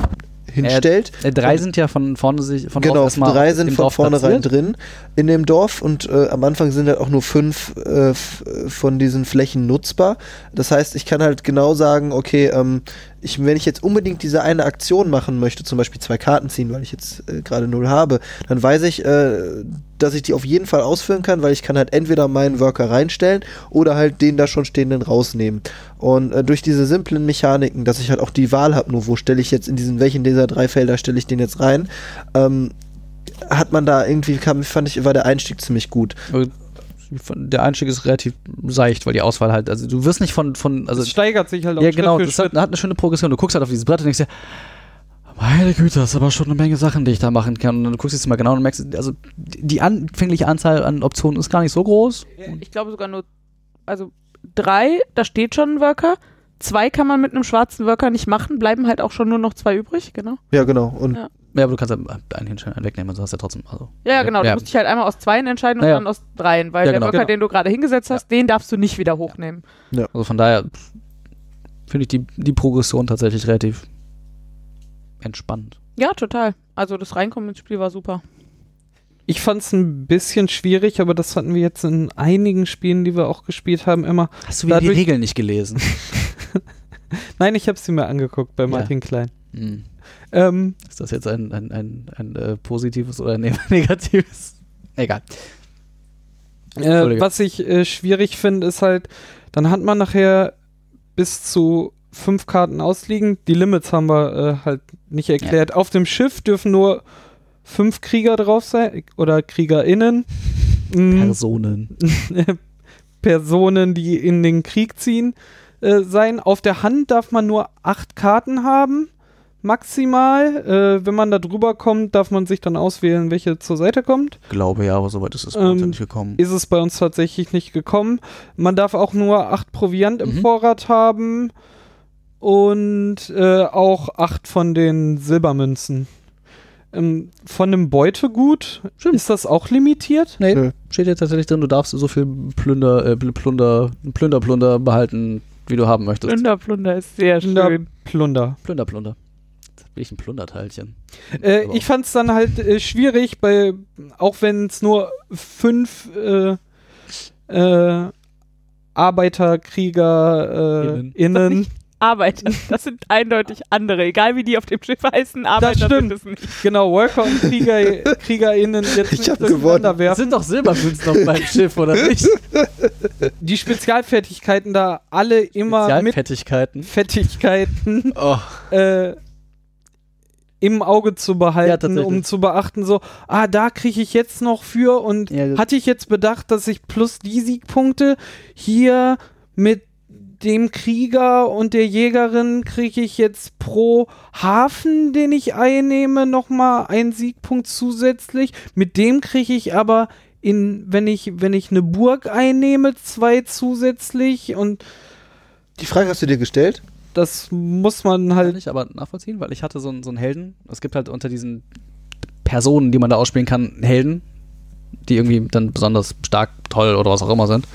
hinstellt. Äh, drei sind ja von vorne sich von genau, drei sind von Dorf vornherein drin in dem Dorf und äh, am Anfang sind halt auch nur fünf äh, f- von diesen Flächen nutzbar. Das heißt, ich kann halt genau sagen, okay, ähm, ich, wenn ich jetzt unbedingt diese eine Aktion machen möchte, zum Beispiel zwei Karten ziehen, weil ich jetzt äh, gerade null habe, dann weiß ich, äh, dass ich die auf jeden Fall ausführen kann, weil ich kann halt entweder meinen Worker reinstellen oder halt den da schon stehenden rausnehmen. Und äh, durch diese simplen Mechaniken, dass ich halt auch die Wahl habe, nur wo stelle ich jetzt in diesen, welchen dieser drei Felder stelle ich den jetzt rein, ähm, hat man da irgendwie, kam, fand ich, war der Einstieg ziemlich gut. Der Einstieg ist relativ seicht, weil die Auswahl halt, also du wirst nicht von, von also Es steigert sich halt auch ja Schritt genau, für das hat, Schritt. hat eine schöne Progression. Du guckst halt auf dieses Brett und denkst dir, meine Güte, das ist aber schon eine Menge Sachen, die ich da machen kann. Und dann guckst du es mal genau und merkst, also die anfängliche Anzahl an Optionen ist gar nicht so groß. Ich glaube sogar nur, also drei, da steht schon ein Worker. Zwei kann man mit einem schwarzen Worker nicht machen, bleiben halt auch schon nur noch zwei übrig, genau. Ja, genau. Und Ja. Ja, aber du kannst ja einen hinstellen, einen wegnehmen, also hast ja trotzdem, also. Ja, ja, genau. Ja. Du musst dich halt einmal aus zweien entscheiden und Ja, ja. dann aus dreien, weil Ja, der genau. Worker, Genau. den du gerade hingesetzt hast, den darfst du nicht wieder hochnehmen. Also von daher finde ich die, die Progression tatsächlich relativ entspannt. Ja, total. Also das Reinkommen ins Spiel war super. Ich fand es ein bisschen schwierig, aber das hatten wir jetzt in einigen Spielen, die wir auch gespielt haben, immer. Hast du wieder die Regeln nicht gelesen? Nein, ich habe sie mir angeguckt bei Martin Klein. Hm. Ähm, Ist das jetzt ein, ein, ein, ein äh, positives oder ein ne- negatives? Egal. Äh, was ich äh, schwierig finde, ist halt, dann hat man nachher bis zu fünf Karten ausliegen. Die Limits haben wir äh, halt nicht erklärt. Auf dem Schiff dürfen nur fünf Krieger drauf sein oder KriegerInnen. Mm, Personen. Personen, die in den Krieg ziehen, äh, sein. Auf der Hand darf man nur acht Karten haben, maximal. Äh, wenn man da drüber kommt, darf man sich dann auswählen, welche zur Seite kommt. Glaube ja, aber soweit ist es bei uns ja Ähm, nicht gekommen. Ist es bei uns tatsächlich nicht gekommen. Man darf auch nur acht Proviant im Mhm. Vorrat haben und äh, auch acht von den Silbermünzen. Ähm, von dem Beutegut Stimmt. ist das auch limitiert? Nee, Nö. steht jetzt tatsächlich drin, du darfst so viel Plunder, äh, Pl- Plunder, Plünder, Plunder behalten, wie du haben möchtest. Plunder, Plunder ist sehr Plunder, schön. Plunder. Plunder, Plunder. Jetzt bin ich ein Plunderteilchen. Äh, ich fand es dann halt äh, schwierig, bei, auch wenn es nur fünf äh, äh, Arbeiterkrieger äh, Innen. innen, Arbeiter, das sind eindeutig andere. Egal wie die auf dem Schiff heißen, Arbeiter stimmt. sind es nicht. genau, Worker und Krieger, KriegerInnen jetzt Ich hab gewonnen. Das werfen. sind doch Silbermünzen auf meinem Schiff, oder nicht? Die Spezialfertigkeiten da alle immer mit Spezialfettigkeiten. Fettigkeiten Oh. äh, im Auge zu Ja, behalten, tatsächlich. um zu beachten, so, ah, da kriege ich jetzt noch für und Ja, das- hatte ich jetzt bedacht, dass ich plus die Siegpunkte hier mit dem Krieger und der Jägerin kriege ich jetzt pro Hafen, den ich einnehme, nochmal einen Siegpunkt zusätzlich. Mit dem kriege ich aber in, wenn ich, wenn ich eine Burg einnehme, zwei zusätzlich und die Frage hast du dir gestellt? das muss man Kann halt ich aber nachvollziehen, weil ich hatte so, einen- so einen Helden. Es gibt halt unter diesen Personen, die man da ausspielen kann, Helden, die irgendwie dann besonders stark, toll oder was auch immer sind.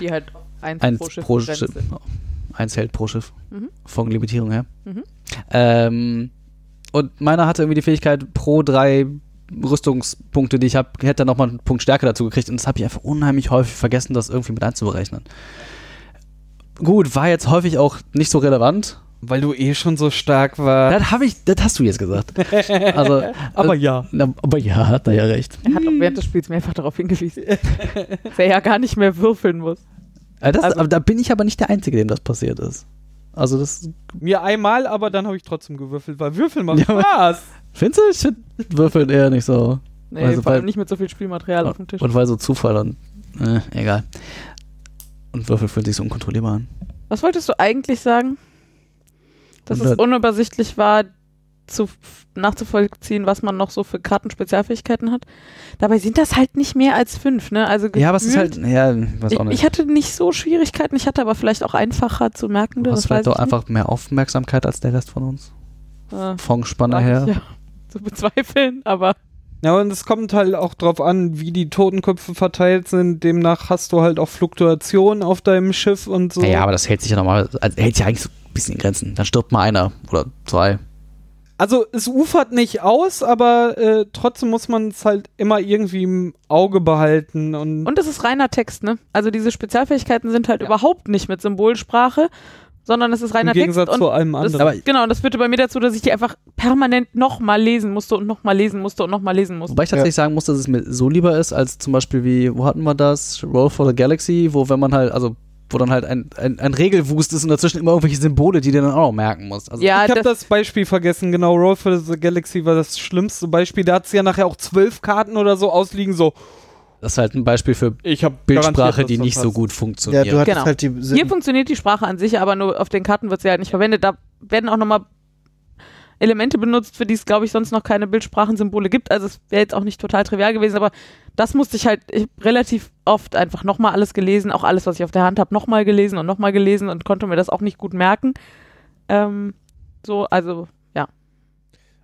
Die halt eins, Eins pro Schiff pro Schiff. Eins Held pro Schiff. Mhm. Von Limitierung her. Mhm. Ähm, und meiner hatte irgendwie die Fähigkeit, pro drei Rüstungspunkte, die ich habe, hätte noch mal einen Punkt Stärke dazu gekriegt. Und das habe ich einfach unheimlich häufig vergessen, das irgendwie mit einzuberechnen. Gut, war jetzt häufig auch nicht so relevant. Weil du eh schon so stark warst. Das habe ich, das hast du jetzt gesagt. Also, Aber äh, ja. na, aber ja, hat er ja recht. Er hat auch während des Spiels mehrfach darauf hingewiesen, dass er ja gar nicht mehr würfeln muss. Äh, das, Also- aber da bin ich aber nicht der Einzige, dem das passiert ist. Also das, Mir einmal, aber dann habe ich trotzdem gewürfelt, weil Würfeln macht Ja, Spaß. findest du? Ich find Würfeln eher nicht so. Nee, Also, vor allem weil- nicht mit so viel Spielmaterial auf dem Tisch. Und weil so Zufall und, äh, egal. Und Würfel fühlen sich so unkontrollierbar an. Was wolltest du eigentlich sagen? Dass es Hundert- unübersichtlich war, zu, nachzuvollziehen, was man noch so für Kartenspezialfähigkeiten hat. Dabei sind das halt nicht mehr als fünf, ne? Also Ja, aber es ist halt, gefühlt- ja, ich weiß auch Ich, nicht. ich hatte nicht so Schwierigkeiten, ich hatte aber vielleicht auch einfacher zu merken. du das hast vielleicht nicht. einfach mehr Aufmerksamkeit als der Rest von uns. Äh, Von Spanner wag her. ich ja zu bezweifeln, aber Ja, und es kommt halt auch drauf an, wie die Totenköpfe verteilt sind. Demnach hast du halt auch Fluktuationen auf deinem Schiff und so. Ja, ja, aber das hält sich ja normal, also hält sich eigentlich so ein bisschen in Grenzen. Dann stirbt mal einer oder zwei. Also es ufert nicht aus, aber äh, trotzdem muss man es halt immer irgendwie im Auge behalten. Und, Und es ist reiner Text, ne? Also diese Spezialfähigkeiten sind halt überhaupt nicht mit Symbolsprache, sondern es ist im reiner Gegensatz Text. zu allem das, anderen. Aber- genau, und das führte bei mir dazu, dass ich die einfach permanent nochmal lesen musste und nochmal lesen musste und nochmal lesen musste. Wobei ich tatsächlich sagen muss, dass es mir so lieber ist, als zum Beispiel wie, wo hatten wir das? Roll for the Galaxy, wo wenn man halt, also wo dann halt ein, ein, ein Regelwust ist und dazwischen immer irgendwelche Symbole, die du dann auch noch merken musst. Also, ja, ich habe das, das Beispiel vergessen, genau. Roll for the Galaxy war das schlimmste Beispiel. Da hat es ja nachher auch zwölf Karten oder so ausliegen, so. das ist halt ein Beispiel für Ich habe Bildsprache, die nicht so gut Ja, funktioniert. du hattest Genau. halt die hier funktioniert die Sprache an sich, aber nur auf den Karten wird sie halt nicht verwendet. Da werden auch nochmal Elemente benutzt, für die es, glaube ich, sonst noch keine Bildsprachensymbole gibt. Also es wäre jetzt auch nicht total trivial gewesen, aber das musste ich halt ich relativ oft einfach nochmal alles gelesen, auch alles, was ich auf der Hand habe, nochmal gelesen und nochmal gelesen und konnte mir das auch nicht gut merken. Ähm, so, also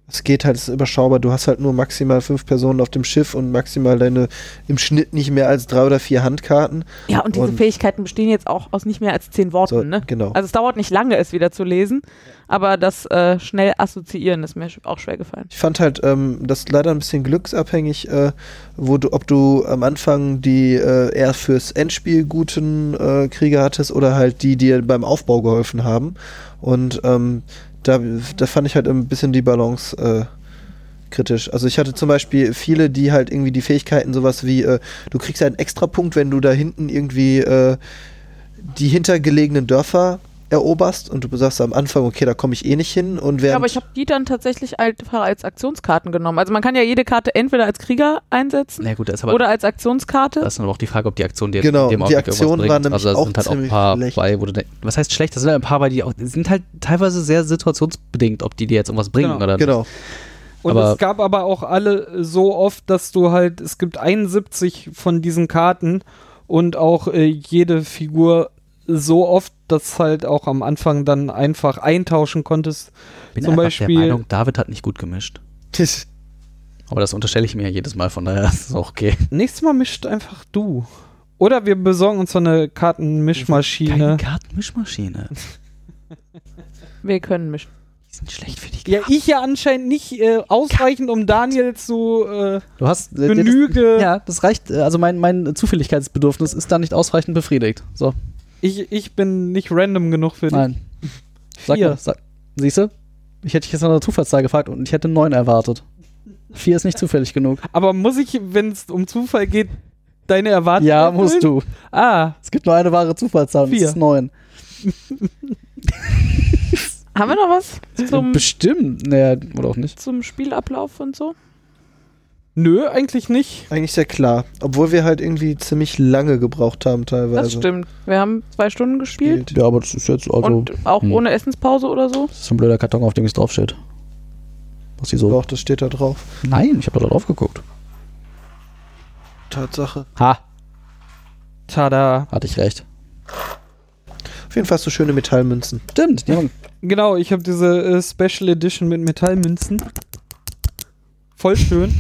Es geht halt, es ist überschaubar. Du hast halt nur maximal fünf Personen auf dem Schiff und maximal deine im Schnitt nicht mehr als drei oder vier Handkarten. ja, und diese Und- Fähigkeiten bestehen jetzt auch aus nicht mehr als zehn Worten, So, ne? Genau. Also es dauert nicht lange, es wieder zu lesen, aber das äh, schnell assoziieren ist mir auch schwer gefallen. Ich fand halt ähm, das leider ein bisschen glücksabhängig, äh, wo du, ob du am Anfang die äh, eher fürs Endspiel guten äh, Krieger hattest oder halt die, die dir beim Aufbau geholfen haben. Und ähm, da, da fand ich halt ein bisschen die Balance äh, kritisch. Also ich hatte zum Beispiel viele, die halt irgendwie die Fähigkeiten sowas wie, äh, du kriegst einen Extrapunkt, wenn du da hinten irgendwie äh, die hintergelegenen Dörfer eroberst und du sagst am Anfang, okay, da komme ich eh nicht hin und während Ja, aber ich habe die dann tatsächlich einfach als Aktionskarten genommen. Also man kann ja jede Karte entweder als Krieger einsetzen gut, oder als Aktionskarte. das ist dann aber auch die Frage, ob die Aktion dir Genau, dem die bringt. waren nämlich also da auch sind halt auch ein ziemlich paar schlecht. bei, wo du denk- was heißt schlecht? Das sind halt ein paar bei, die auch, die sind halt teilweise sehr situationsbedingt, ob die dir jetzt irgendwas bringen Genau, oder Genau. Und Aber- es gab aber auch alle so oft, dass du halt, es gibt 71 von diesen Karten und auch äh, jede Figur so oft, dass halt auch am Anfang dann einfach eintauschen konntest. bin zum einfach Beispiel- der Meinung, David hat nicht gut gemischt. Aber das unterstelle ich mir ja jedes Mal, von daher ist es auch okay. Nächstes Mal mischt einfach du. Oder wir besorgen uns so eine Kartenmischmaschine. Keine Kartenmischmaschine. Wir können mischen. Die sind schlecht für die Ja, ich ja anscheinend nicht äh, ausreichend, um Daniel zu äh, Du hast äh, Genüge. Das, ja, das reicht. äh, Also mein, mein Zufälligkeitsbedürfnis ist da nicht ausreichend befriedigt. So, Ich, ich bin nicht random genug für dich. nein. Sag Vier. mal, sag, siehst du? Ich hätte dich jetzt nach einer Zufallszahl gefragt und ich hätte neun erwartet. Vier ist nicht zufällig genug. Aber muss ich, wenn es um Zufall geht, deine Erwartungen Ja, erfüllen? musst du. Ah, Es gibt nur eine wahre Zufallszahl und Vier. das ist neun. Haben wir noch was zum, Bestimmt. Naja, oder auch nicht. zum Spielablauf und so? Nö, eigentlich nicht. Eigentlich sehr klar. Obwohl wir halt irgendwie ziemlich lange gebraucht haben teilweise. Das stimmt. Wir haben zwei Stunden gespielt. Ja, aber das ist jetzt also. und auch hm. ohne Essenspause oder so. Das ist so ein blöder Karton, auf dem es draufsteht. Was die so. Doch, das steht da drauf. Nein, ich habe da drauf geguckt. Tatsache. Ha, Tada. hatte ich recht. Auf jeden Fall hast du schöne Metallmünzen. Stimmt, die haben, Genau, ich habe diese äh, Special Edition mit Metallmünzen. Voll schön.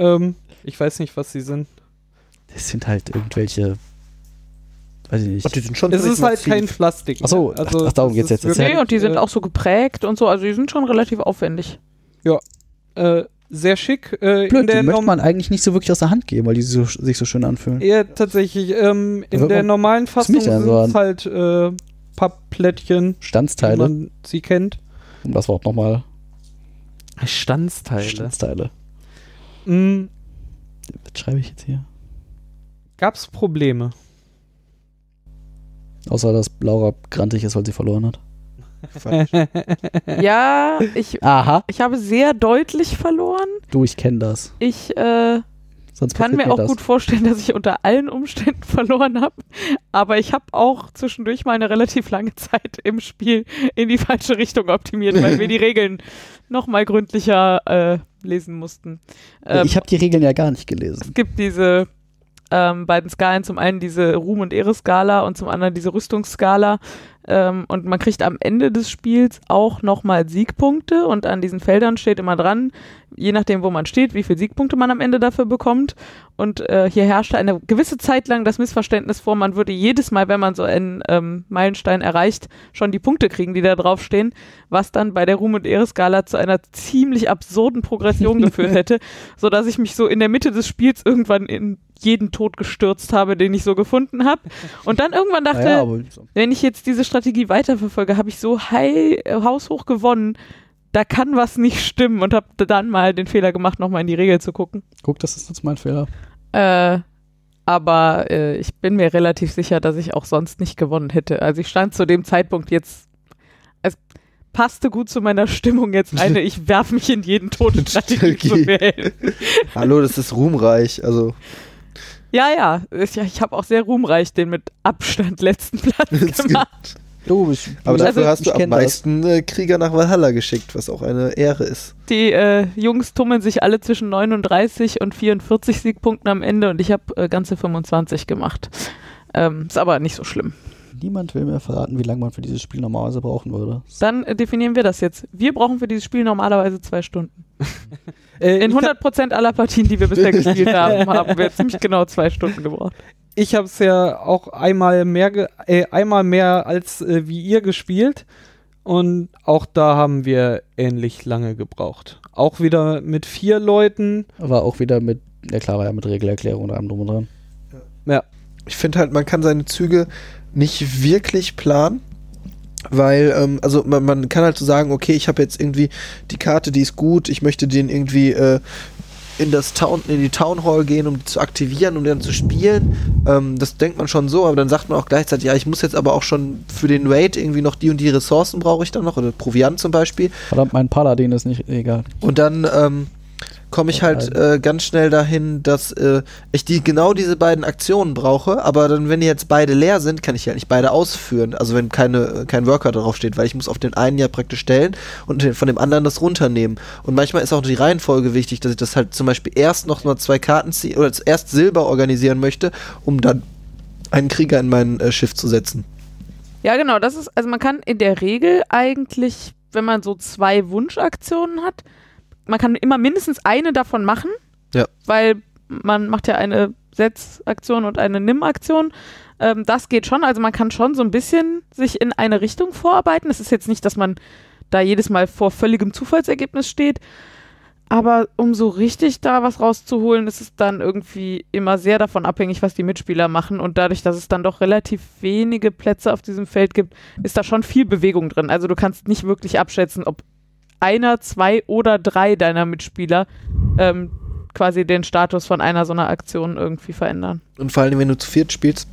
Ähm, ich weiß nicht, was sie sind. das sind halt irgendwelche. Weiß ich nicht. Ach, die sind schon Es ist halt massiv. kein Plastik. Ach so, ne? also, ach, ach, darum es geht's jetzt. Jetzt wirklich, Nee, und die sind äh, auch so geprägt und so. Also die sind schon relativ aufwendig. Äh, sehr schick. Äh, in Blöd, der die möchte man eigentlich nicht so wirklich aus der Hand geben, weil die so, sich so schön anfühlen. Ja, tatsächlich. Ähm, in der normalen Fassung sind ja so es halt äh, Pappplättchen, wie Standsteile, man sie kennt. um das Wort nochmal. Standsteile. Standsteile. Mhm. Was schreibe ich jetzt hier? Gab es Probleme? Außer, dass Laura grantig ist, weil sie verloren hat. Falsch. Ja, ich, Aha. ich habe sehr deutlich verloren. Du, ich kenne das. Ich äh, Sonst kann mir auch das. gut vorstellen, dass ich unter allen Umständen verloren habe. Aber ich habe auch zwischendurch mal eine relativ lange Zeit im Spiel in die falsche Richtung optimiert, weil wir die Regeln noch mal gründlicher äh, lesen mussten. Ähm, ich habe die Regeln ja gar nicht gelesen. es gibt diese ähm, beiden Skalen, zum einen diese Ruhm- und Ehre-Skala und zum anderen diese Rüstungsskala. Ähm, und man kriegt am Ende des Spiels auch nochmal Siegpunkte und an diesen Feldern steht immer dran, je nachdem, wo man steht, wie viele Siegpunkte man am Ende dafür bekommt. Und äh, hier herrschte eine gewisse Zeit lang das Missverständnis vor, man würde jedes Mal, wenn man so einen ähm, Meilenstein erreicht, schon die Punkte kriegen, die da draufstehen, was dann bei der Ruhm- und Ehre-Skala zu einer ziemlich absurden Progression geführt hätte, sodass ich mich so in der Mitte des Spiels irgendwann in jeden Tod gestürzt habe, den ich so gefunden habe. Und dann irgendwann dachte, aber wenn ich jetzt diese Strategie weiterverfolge, habe ich so high, äh, haushoch gewonnen, da kann was nicht stimmen und habe dann mal den Fehler gemacht, nochmal in die Regel zu gucken. guck, das ist jetzt mein Fehler. Äh, aber äh, ich bin mir relativ sicher, dass ich auch sonst nicht gewonnen hätte. Also ich stand zu dem Zeitpunkt jetzt, es passte gut zu meiner Stimmung jetzt eine, ich werf mich in jeden Tod Strategie zu wählen. Hallo, das ist ruhmreich. Also, Ja, ja, ich, ich habe auch sehr ruhmreich den mit Abstand letzten Platz Das gemacht. Du, ich, aber Also, dafür hast ich du am kenn das. meisten äh, Krieger nach Valhalla geschickt, was auch eine Ehre ist. Die äh, Jungs tummeln sich alle zwischen 39 und 44 Siegpunkten am Ende und ich habe äh, ganze 25 gemacht. Ähm, ist aber nicht so schlimm. Niemand will mir verraten, wie lange man für dieses Spiel normalerweise brauchen würde. Dann äh, definieren wir das jetzt. Wir brauchen für dieses Spiel normalerweise zwei Stunden. Äh, In ich 100% aller Partien, die wir bisher gespielt haben, haben wir ziemlich genau zwei Stunden gebraucht. ich habe es ja auch einmal mehr, ge äh, einmal mehr als äh, wie ihr gespielt und auch da haben wir ähnlich lange gebraucht. Auch wieder mit vier Leuten. War auch wieder mit, ja klar, war ja mit Regelerklärung und allem drum und dran. Ich finde halt, man kann seine Züge nicht wirklich planen. Weil, ähm, also man, man kann halt so sagen, okay, ich habe jetzt irgendwie die Karte, die ist gut, ich möchte den irgendwie äh, in das Town, in die Town Hall gehen, um die zu aktivieren, um dann zu spielen. Ähm, das denkt man schon so, aber dann sagt man auch gleichzeitig, ja, ich muss jetzt aber auch schon für den Raid irgendwie noch die und die Ressourcen brauche ich dann noch, oder Proviant zum Beispiel. Verdammt, mein Paladin ist nicht egal. Und dann ähm, komme ich halt äh, ganz schnell dahin, dass äh, ich die genau diese beiden Aktionen brauche, aber dann, wenn die jetzt beide leer sind, kann ich ja nicht beide ausführen. Also wenn keine, äh, kein Worker drauf steht, weil ich muss auf den einen ja praktisch stellen und den, von dem anderen das runternehmen. Und manchmal ist auch die Reihenfolge wichtig, dass ich das halt zum Beispiel erst noch mal zwei Karten ziehe oder erst Silber organisieren möchte, um dann einen Krieger in mein äh, Schiff zu setzen. Ja, genau. Das ist, also man kann in der Regel eigentlich, wenn man so zwei Wunschaktionen hat, man kann immer mindestens eine davon machen. Ja. Weil man macht ja eine Setzaktion und eine Nimm-Aktion. Ähm, das geht schon. Also man kann schon so ein bisschen sich in eine Richtung vorarbeiten. Es ist jetzt nicht, dass man da jedes Mal vor völligem Zufallsergebnis steht. Aber um so richtig da was rauszuholen, ist es dann irgendwie immer sehr davon abhängig, was die Mitspieler machen. Und dadurch, dass es dann doch relativ wenige Plätze auf diesem Feld gibt, ist da schon viel Bewegung drin. Also du kannst nicht wirklich abschätzen, ob einer, zwei oder drei deiner Mitspieler ähm, quasi den Status von einer so einer Aktion irgendwie verändern. Und vor allem, wenn du zu viert spielst,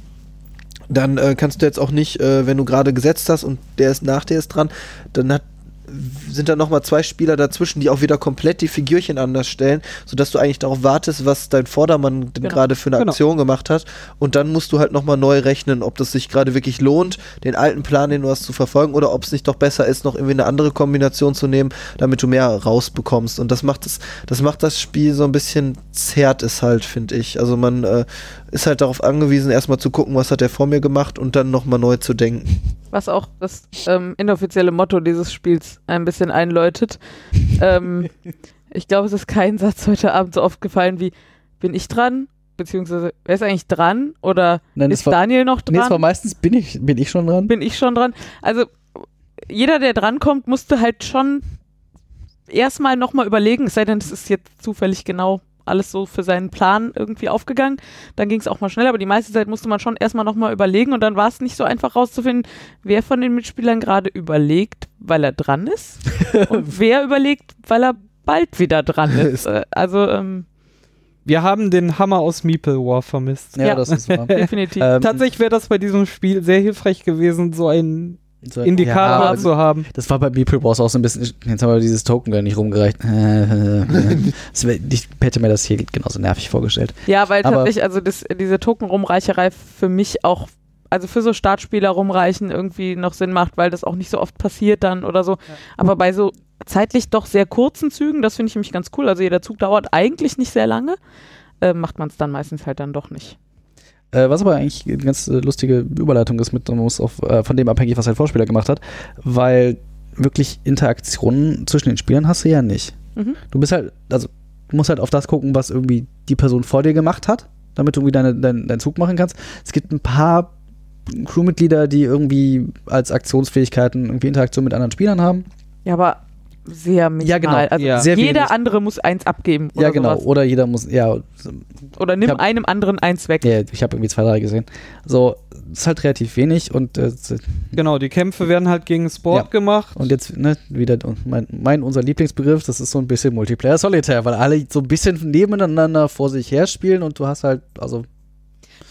dann äh, kannst du jetzt auch nicht, äh, wenn du gerade gesetzt hast und der ist nach dir ist dran, dann hat, sind da nochmal zwei Spieler dazwischen, die auch wieder komplett die Figürchen anders stellen, sodass du eigentlich darauf wartest, was dein Vordermann denn Genau. gerade für eine Genau. Aktion gemacht hat. Und dann musst du halt nochmal neu rechnen, ob das sich gerade wirklich lohnt, den alten Plan, den du hast, zu verfolgen, oder ob es nicht doch besser ist, noch irgendwie eine andere Kombination zu nehmen, damit du mehr rausbekommst. Und das macht das, das macht das Spiel so ein bisschen zerrt es halt, finde ich. Also man äh, ist halt darauf angewiesen, erstmal zu gucken, was hat der vor mir gemacht und dann nochmal neu zu denken. Was auch das ähm, inoffizielle Motto dieses Spiels ein bisschen einläutet. ähm, ich glaube, es ist kein Satz heute Abend so oft gefallen wie, bin ich dran? Beziehungsweise, wer ist eigentlich dran? Oder Nein, es ist war, Daniel noch nee, es war dran? meistens, bin ich, bin ich schon dran? bin ich schon dran? Also, jeder, der drankommt, musste halt schon erstmal nochmal überlegen, es sei denn, es ist jetzt zufällig genau alles so für seinen Plan irgendwie aufgegangen. Dann ging es auch mal schnell, aber die meiste Zeit musste man schon erstmal nochmal überlegen und dann war es nicht so einfach rauszufinden, wer von den Mitspielern gerade überlegt, weil er dran ist und wer überlegt, weil er bald wieder dran ist. Also ähm, Wir haben den Hammer aus Meeple War vermisst. Ja, Ja. das ist wahr. definitiv. Ähm, Tatsächlich wäre das bei diesem Spiel sehr hilfreich gewesen, so einen so- Indikator Ja, zu haben. Das war bei Meeple Wars auch so ein bisschen. Jetzt haben wir dieses Token gar nicht rumgereicht. Das wär- ich hätte mir das hier genauso nervig vorgestellt. Ja, weil Aber- tatsächlich, also das, diese Token-Rumreicherei für mich auch, also für so Startspieler rumreichen irgendwie noch Sinn macht, weil das auch nicht so oft passiert dann oder so. Aber bei so zeitlich doch sehr kurzen Zügen, das finde ich nämlich ganz cool. Also jeder Zug dauert eigentlich nicht sehr lange, äh, macht man es dann meistens halt dann doch nicht. Äh, was aber eigentlich eine ganz äh, lustige Überleitung ist, mit, man muss auf, äh, von dem abhängig, was der Vorspieler gemacht hat, weil wirklich Interaktionen zwischen den Spielern hast du ja nicht. Mhm. Du bist halt, also du musst halt auf das gucken, was irgendwie die Person vor dir gemacht hat, damit du irgendwie deine, dein, deinen Zug machen kannst. Es gibt ein paar Crewmitglieder, die irgendwie als Aktionsfähigkeiten irgendwie Interaktion mit anderen Spielern haben. Ja, aber sehr minimal. Ja, genau. Also Ja. Sehr jeder wenig. andere muss eins abgeben. Oder ja, genau. Sowas. Oder jeder muss, ja, Oder nimm hab- einem anderen eins weg. ja ich habe irgendwie zwei, drei gesehen. So, das ist halt relativ wenig und äh, Genau, die Kämpfe werden halt gegen Sport Ja. gemacht. Und jetzt, ne, wieder mein, mein unser Lieblingsbegriff, das ist so ein bisschen Multiplayer Solitaire, weil alle so ein bisschen nebeneinander vor sich her spielen und du hast halt, also,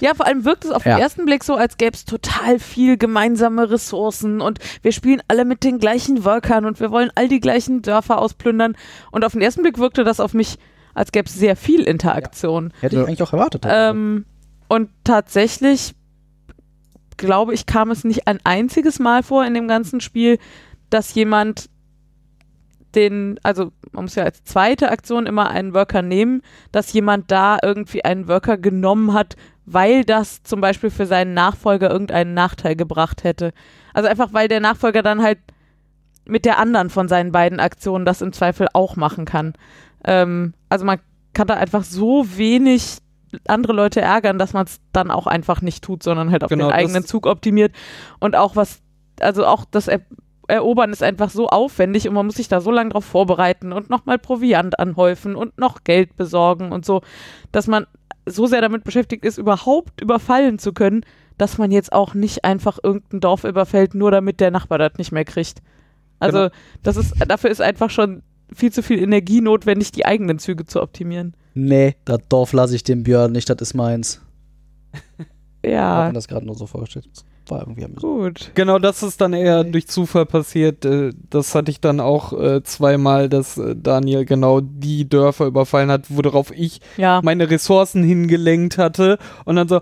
Ja, vor allem wirkt es auf Ja. den ersten Blick so, als gäbe es total viel gemeinsame Ressourcen und wir spielen alle mit den gleichen Workern und wir wollen all die gleichen Dörfer ausplündern. Und auf den ersten Blick wirkte das auf mich, als gäbe es sehr viel Interaktion. hätte Ja. ich eigentlich auch erwartet. Ähm, und tatsächlich glaube ich, kam es nicht ein einziges Mal vor in dem ganzen Spiel, dass jemand den, also man muss ja als zweite Aktion immer einen Worker nehmen, dass jemand da irgendwie einen Worker genommen hat, weil das zum Beispiel für seinen Nachfolger irgendeinen Nachteil gebracht hätte. Also einfach, weil der Nachfolger dann halt mit der anderen von seinen beiden Aktionen das im Zweifel auch machen kann. Ähm, also man kann da einfach so wenig andere Leute ärgern, dass man es dann auch einfach nicht tut, sondern halt auf Genau, den eigenen Zug optimiert. Und auch was, also auch das er Erobern ist einfach so aufwendig und man muss sich da so lange drauf vorbereiten und nochmal Proviant anhäufen und noch Geld besorgen und so, dass man so sehr damit beschäftigt ist, überhaupt überfallen zu können, dass man jetzt auch nicht einfach irgendein Dorf überfällt, nur damit der Nachbar das nicht mehr kriegt. Also Genau. das ist, dafür ist einfach schon viel zu viel Energie notwendig, die eigenen Züge zu optimieren. nee, das Dorf lasse ich dem Björn nicht, das ist meins. Ja, mir das gerade nur so vorgestellt. War irgendwie amüsant. gut. Genau, das ist dann eher durch Zufall passiert. Äh, Das hatte ich dann auch äh, zweimal, dass äh, Daniel genau die Dörfer überfallen hat, worauf ich Ja, meine Ressourcen hingelenkt hatte. Und dann so,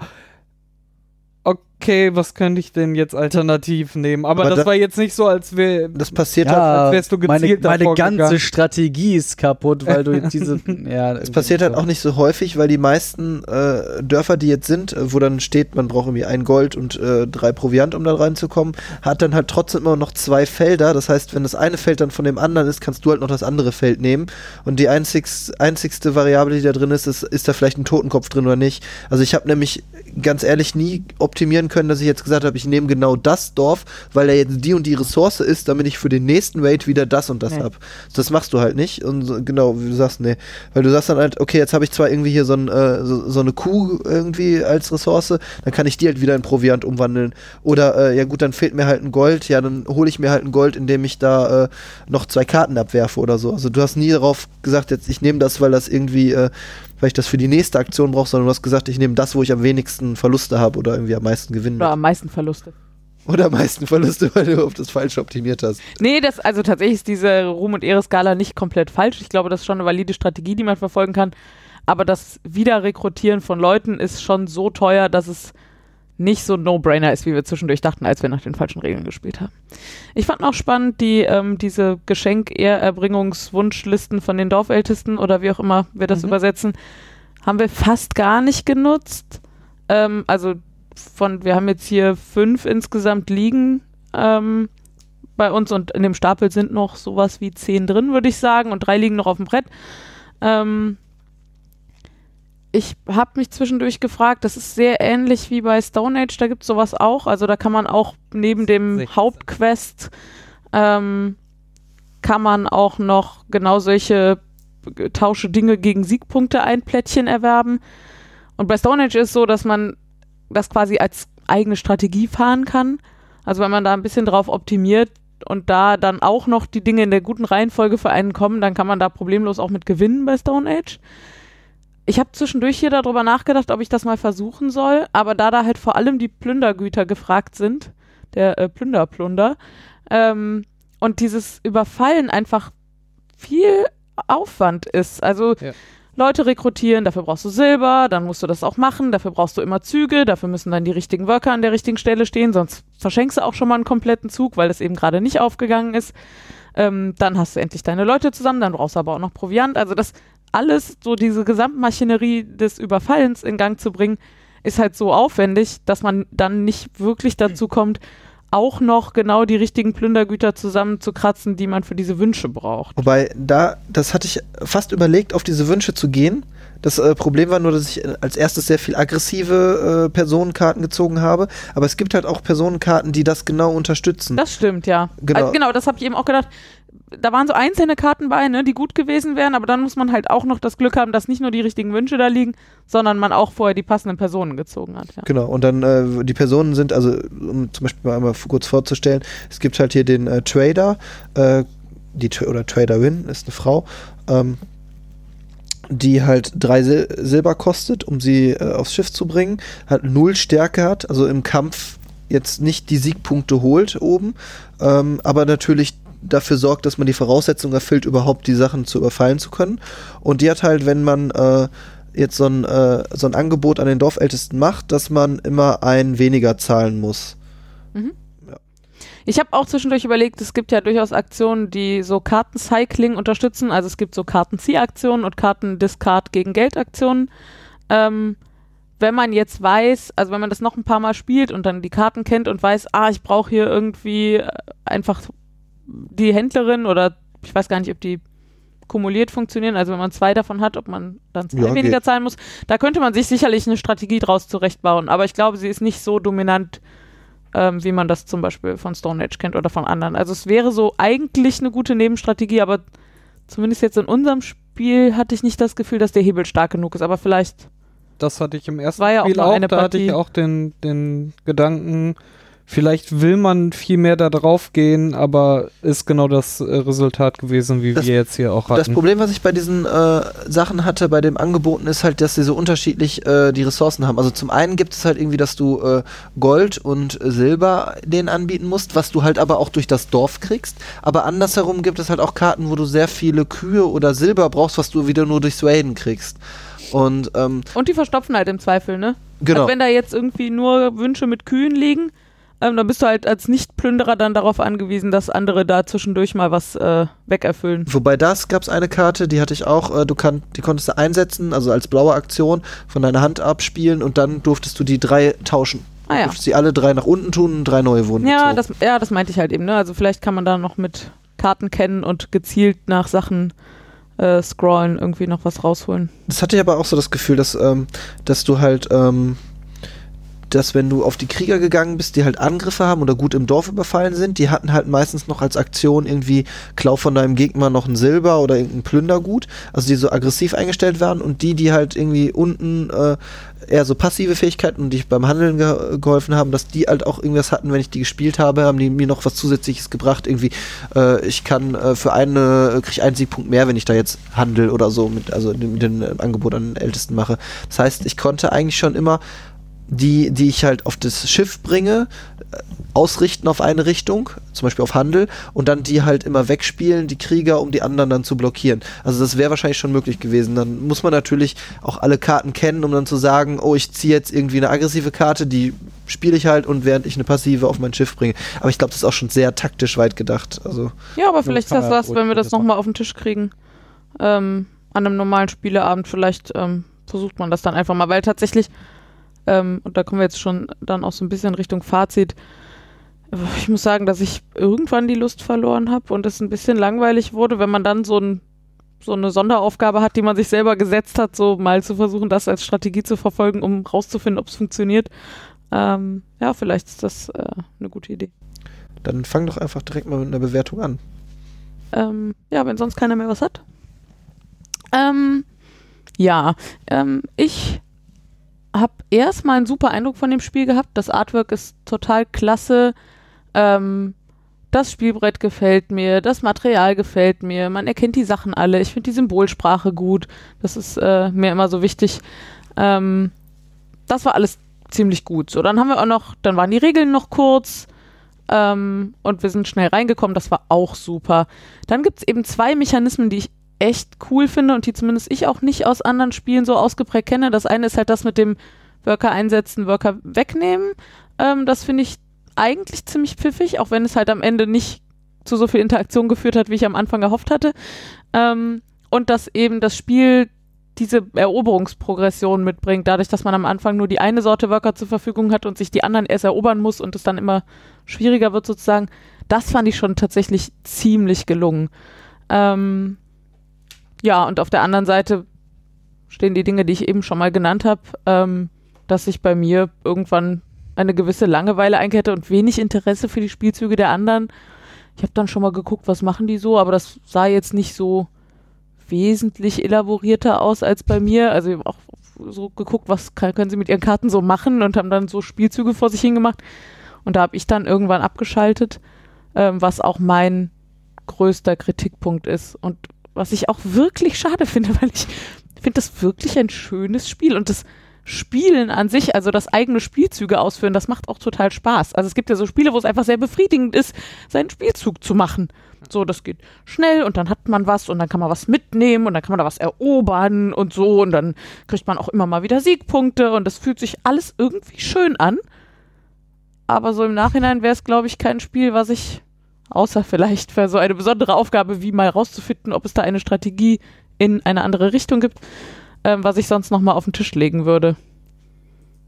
okay, was könnte ich denn jetzt alternativ nehmen? Aber, Aber das da- war jetzt nicht so, als wäre Das passiert halt, Ja, als wärst du meine, gezielt meine davor ganze gegangen. Strategie ist kaputt, weil du jetzt diese. ja, das passiert halt auch nicht so häufig, weil die meisten äh, Dörfer, die jetzt sind, äh, wo dann steht, man braucht irgendwie ein Gold und äh, drei Proviant, um da reinzukommen, hat dann halt trotzdem immer noch zwei Felder. Das heißt, wenn das eine Feld dann von dem anderen ist, kannst du halt noch das andere Feld nehmen. Und die einzigst, einzigste Variable, die da drin ist, ist, ist da vielleicht ein Totenkopf drin oder nicht. Also ich habe nämlich ganz ehrlich nie optimieren können, dass ich jetzt gesagt habe, ich nehme genau das Dorf, weil da jetzt die und die Ressource ist, damit ich für den nächsten Raid wieder das und das Nee. hab. Das machst du halt nicht. Und so, genau, wie du sagst, nee. Weil du sagst dann halt, okay, jetzt habe ich zwar irgendwie hier so, ein, äh, so, so eine Kuh irgendwie als Ressource, dann kann ich die halt wieder in Proviant umwandeln. Oder, äh, ja gut, dann fehlt mir halt ein Gold, ja, dann hole ich mir halt ein Gold, indem ich da äh, noch zwei Karten abwerfe oder so. Also du hast nie darauf gesagt, jetzt ich nehme das, weil das irgendwie, äh, weil ich das für die nächste Aktion brauche, sondern du hast gesagt, ich nehme das, wo ich am wenigsten Verluste habe oder irgendwie am meisten Gewinn. Oder am meisten Verluste. Oder am meisten Verluste, weil du auf das Falsche optimiert hast. Nee, das, also tatsächlich ist diese Ruhm- und Ehre-Skala nicht komplett falsch. Ich glaube, das ist schon eine valide Strategie, die man verfolgen kann. Aber das Wiederrekrutieren von Leuten ist schon so teuer, dass es nicht so ein No-Brainer ist, wie wir zwischendurch dachten, als wir nach den falschen Regeln gespielt haben. Ich fand auch spannend, die, ähm, diese Geschenk-Ehrerbringungswunschlisten von den Dorfältesten oder wie auch immer wir das Mhm. übersetzen, haben wir fast gar nicht genutzt. Ähm, also von, wir haben jetzt hier fünf insgesamt liegen ähm, bei uns und in dem Stapel sind noch sowas wie zehn drin, würde ich sagen, und drei liegen noch auf dem Brett. Ähm, ich habe mich zwischendurch gefragt, das ist sehr ähnlich wie bei Stone Age, da gibt es sowas auch. Also da kann man auch neben dem 16. Hauptquest ähm, kann man auch noch genau solche äh, tausche Dinge gegen Siegpunkte ein Plättchen erwerben. Und bei Stone Age ist so, dass man das quasi als eigene Strategie fahren kann. Also wenn man da ein bisschen drauf optimiert und da dann auch noch die Dinge in der guten Reihenfolge für einen kommen, dann kann man da problemlos auch mit gewinnen bei Stone Age. Ich habe zwischendurch hier darüber nachgedacht, ob ich das mal versuchen soll, aber da da halt vor allem die Plündergüter gefragt sind, der äh, Plünderplunder, ähm, und dieses Überfallen einfach viel Aufwand ist. Also Ja. Leute rekrutieren, dafür brauchst du Silber, dann musst du das auch machen, dafür brauchst du immer Züge, dafür müssen dann die richtigen Worker an der richtigen Stelle stehen, sonst verschenkst du auch schon mal einen kompletten Zug, weil das eben gerade nicht aufgegangen ist. Ähm, dann hast du endlich deine Leute zusammen, dann brauchst du aber auch noch Proviant. Also das alles, so diese Gesamtmaschinerie des Überfallens in Gang zu bringen, ist halt so aufwendig, dass man dann nicht wirklich dazu kommt, auch noch genau die richtigen Plündergüter zusammenzukratzen, die man für diese Wünsche braucht. Wobei, da, das hatte ich fast überlegt, auf diese Wünsche zu gehen. Das äh, Problem war nur, dass ich äh, als erstes sehr viel aggressive äh, Personenkarten gezogen habe. Aber es gibt halt auch Personenkarten, die das genau unterstützen. Das stimmt, ja. Genau. Also genau, das habe ich eben auch gedacht. Da waren so einzelne Karten bei, ne, die gut gewesen wären, aber dann muss man halt auch noch das Glück haben, dass nicht nur die richtigen Wünsche da liegen, sondern man auch vorher die passenden Personen gezogen hat. Ja. Genau, und dann äh, die Personen sind, also um zum Beispiel mal einmal kurz vorzustellen, es gibt halt hier den äh, Trader, äh, die oder Traderin ist eine Frau, ähm, die halt drei Sil Silber kostet, um sie äh, aufs Schiff zu bringen, halt null Stärke hat, also im Kampf jetzt nicht die Siegpunkte holt oben, ähm, aber natürlich dafür sorgt, dass man die Voraussetzungen erfüllt, überhaupt die Sachen zu überfallen zu können. Und die hat halt, wenn man äh, jetzt so ein, äh, so ein Angebot an den Dorfältesten macht, dass man immer ein weniger zahlen muss. Ich habe auch zwischendurch überlegt, es gibt ja durchaus Aktionen, die so Kartencycling unterstützen. Also es gibt so Kartenziehaktionen und Kartendiscard gegen Geldaktionen. Ähm, wenn man jetzt weiß, also wenn man das noch ein paar Mal spielt und dann die Karten kennt und weiß, ah, ich brauche hier irgendwie äh, einfach die Händlerin oder ich weiß gar nicht, ob die kumuliert funktionieren, also wenn man zwei davon hat, ob man dann zwei Ja, weniger geht. zahlen muss, da könnte man sich sicherlich eine Strategie draus zurechtbauen, aber ich glaube, sie ist nicht so dominant, ähm, wie man das zum Beispiel von Stone Age kennt oder von anderen. Also es wäre so eigentlich eine gute Nebenstrategie, aber zumindest jetzt in unserem Spiel hatte ich nicht das Gefühl, dass der Hebel stark genug ist, aber vielleicht Das hatte ich im ersten War ja auch Spiel auch. eine da hatte ich auch den, den Gedanken, vielleicht will man viel mehr da drauf gehen, aber ist genau das äh, Resultat gewesen, wie Das- wir jetzt hier auch Das hatten. Problem, was ich bei diesen äh, Sachen hatte, bei dem Angeboten, ist halt, dass sie so unterschiedlich äh, die Ressourcen haben. Also zum einen gibt es halt irgendwie, dass du äh, Gold und Silber denen anbieten musst, was du halt aber auch durch das Dorf kriegst. Aber andersherum gibt es halt auch Karten, wo du sehr viele Kühe oder Silber brauchst, was du wieder nur durch Swaden kriegst. Und ähm, und die verstopfen halt im Zweifel, ne? genau. Also wenn da jetzt irgendwie nur Wünsche mit Kühen liegen, ähm, dann bist du halt als Nichtplünderer dann darauf angewiesen, dass andere da zwischendurch mal was äh, wegerfüllen. Wobei das gab es eine Karte, die hatte ich auch, äh, du kann, die konntest du einsetzen, also als blaue Aktion von deiner Hand abspielen und dann durftest du die drei tauschen. Ah ja. Durftest sie alle drei nach unten tun und drei neue wurden Ja, gezogen. das, ja, das meinte ich halt eben, ne? Also vielleicht kann man da noch mit Karten kennen und gezielt nach Sachen äh, scrollen, irgendwie noch was rausholen. Das hatte ich aber auch so das Gefühl, dass, ähm, dass du halt, ähm, dass wenn du auf die Krieger gegangen bist, die halt Angriffe haben oder gut im Dorf überfallen sind, die hatten halt meistens noch als Aktion irgendwie Klau von deinem Gegner noch ein Silber oder irgendein Plündergut, also die so aggressiv eingestellt waren und die, die halt irgendwie unten äh, eher so passive Fähigkeiten und die beim Handeln ge geholfen haben, dass die halt auch irgendwas hatten, wenn ich die gespielt habe, haben die mir noch was zusätzliches gebracht, irgendwie äh, ich kann äh, für eine, kriege ich einen Siegpunkt mehr, wenn ich da jetzt handel oder so, mit, also mit dem äh, Angebot an den Ältesten mache. Das heißt, ich konnte eigentlich schon immer die, die ich halt auf das Schiff bringe, äh, ausrichten auf eine Richtung, zum Beispiel auf Handel, und dann die halt immer wegspielen, die Krieger, um die anderen dann zu blockieren. Also das wäre wahrscheinlich schon möglich gewesen. Dann muss man natürlich auch alle Karten kennen, um dann zu sagen, oh, ich ziehe jetzt irgendwie eine aggressive Karte, die spiele ich halt und während ich eine passive auf mein Schiff bringe. Aber ich glaube, das ist auch schon sehr taktisch weit gedacht. Also Ja, aber vielleicht ist das was, wenn wir das nochmal auf den Tisch kriegen. Ähm, an einem normalen Spieleabend vielleicht ähm, versucht man das dann einfach mal, weil tatsächlich, ähm, und da kommen wir jetzt schon dann auch so ein bisschen Richtung Fazit, ich muss sagen, dass ich irgendwann die Lust verloren habe und es ein bisschen langweilig wurde, wenn man dann so, ein, so eine Sonderaufgabe hat, die man sich selber gesetzt hat, so mal zu versuchen, das als Strategie zu verfolgen, um rauszufinden, ob es funktioniert. Ähm, ja, vielleicht ist das äh, eine gute Idee. dann fang doch einfach direkt mal mit einer Bewertung an. Ähm, ja, wenn sonst keiner mehr was hat. Ähm, ja, ähm, ich habe erstmal einen super Eindruck von dem Spiel gehabt. Das Artwork ist total klasse. Ähm, das Spielbrett gefällt mir, das Material gefällt mir, man erkennt die Sachen alle. Ich finde die Symbolsprache gut. Das ist äh, mir immer so wichtig. Ähm, das war alles ziemlich gut. So, dann haben wir auch noch, dann waren die Regeln noch kurz ähm, und wir sind schnell reingekommen. Das war auch super. Dann gibt es eben zwei Mechanismen, die ich echt cool finde und die zumindest ich auch nicht aus anderen Spielen so ausgeprägt kenne. Das eine ist halt das mit dem Worker einsetzen, Worker wegnehmen. Ähm, das finde ich eigentlich ziemlich pfiffig, auch wenn es halt am Ende nicht zu so viel Interaktion geführt hat, wie ich am Anfang gehofft hatte. Ähm, und dass eben das Spiel diese Eroberungsprogression mitbringt, dadurch, dass man am Anfang nur die eine Sorte Worker zur Verfügung hat und sich die anderen erst erobern muss und es dann immer schwieriger wird sozusagen. Das fand ich schon tatsächlich ziemlich gelungen. Ähm, ja, und auf der anderen Seite stehen die Dinge, die ich eben schon mal genannt habe, ähm, dass sich bei mir irgendwann eine gewisse Langeweile einkette und wenig Interesse für die Spielzüge der anderen. Ich habe dann schon mal geguckt, was machen die so, aber das sah jetzt nicht so wesentlich elaborierter aus als bei mir. Also ich habe auch so geguckt, was kann, können sie mit ihren Karten so machen und haben dann so Spielzüge vor sich hingemacht. Und da habe ich dann irgendwann abgeschaltet, ähm, was auch mein größter Kritikpunkt ist. Und was ich auch wirklich schade finde, weil ich finde das wirklich ein schönes Spiel und das Spielen an sich, also das eigene Spielzüge ausführen, das macht auch total Spaß. Also es gibt ja so Spiele, wo es einfach sehr befriedigend ist, seinen Spielzug zu machen. So, das geht schnell und dann hat man was und dann kann man was mitnehmen und dann kann man da was erobern und so und dann kriegt man auch immer mal wieder Siegpunkte und das fühlt sich alles irgendwie schön an. Aber so im Nachhinein wäre es, glaube ich, kein Spiel, was ich, außer vielleicht für so eine besondere Aufgabe, wie mal rauszufinden, ob es da eine Strategie in eine andere Richtung gibt, ähm, was ich sonst nochmal auf den Tisch legen würde.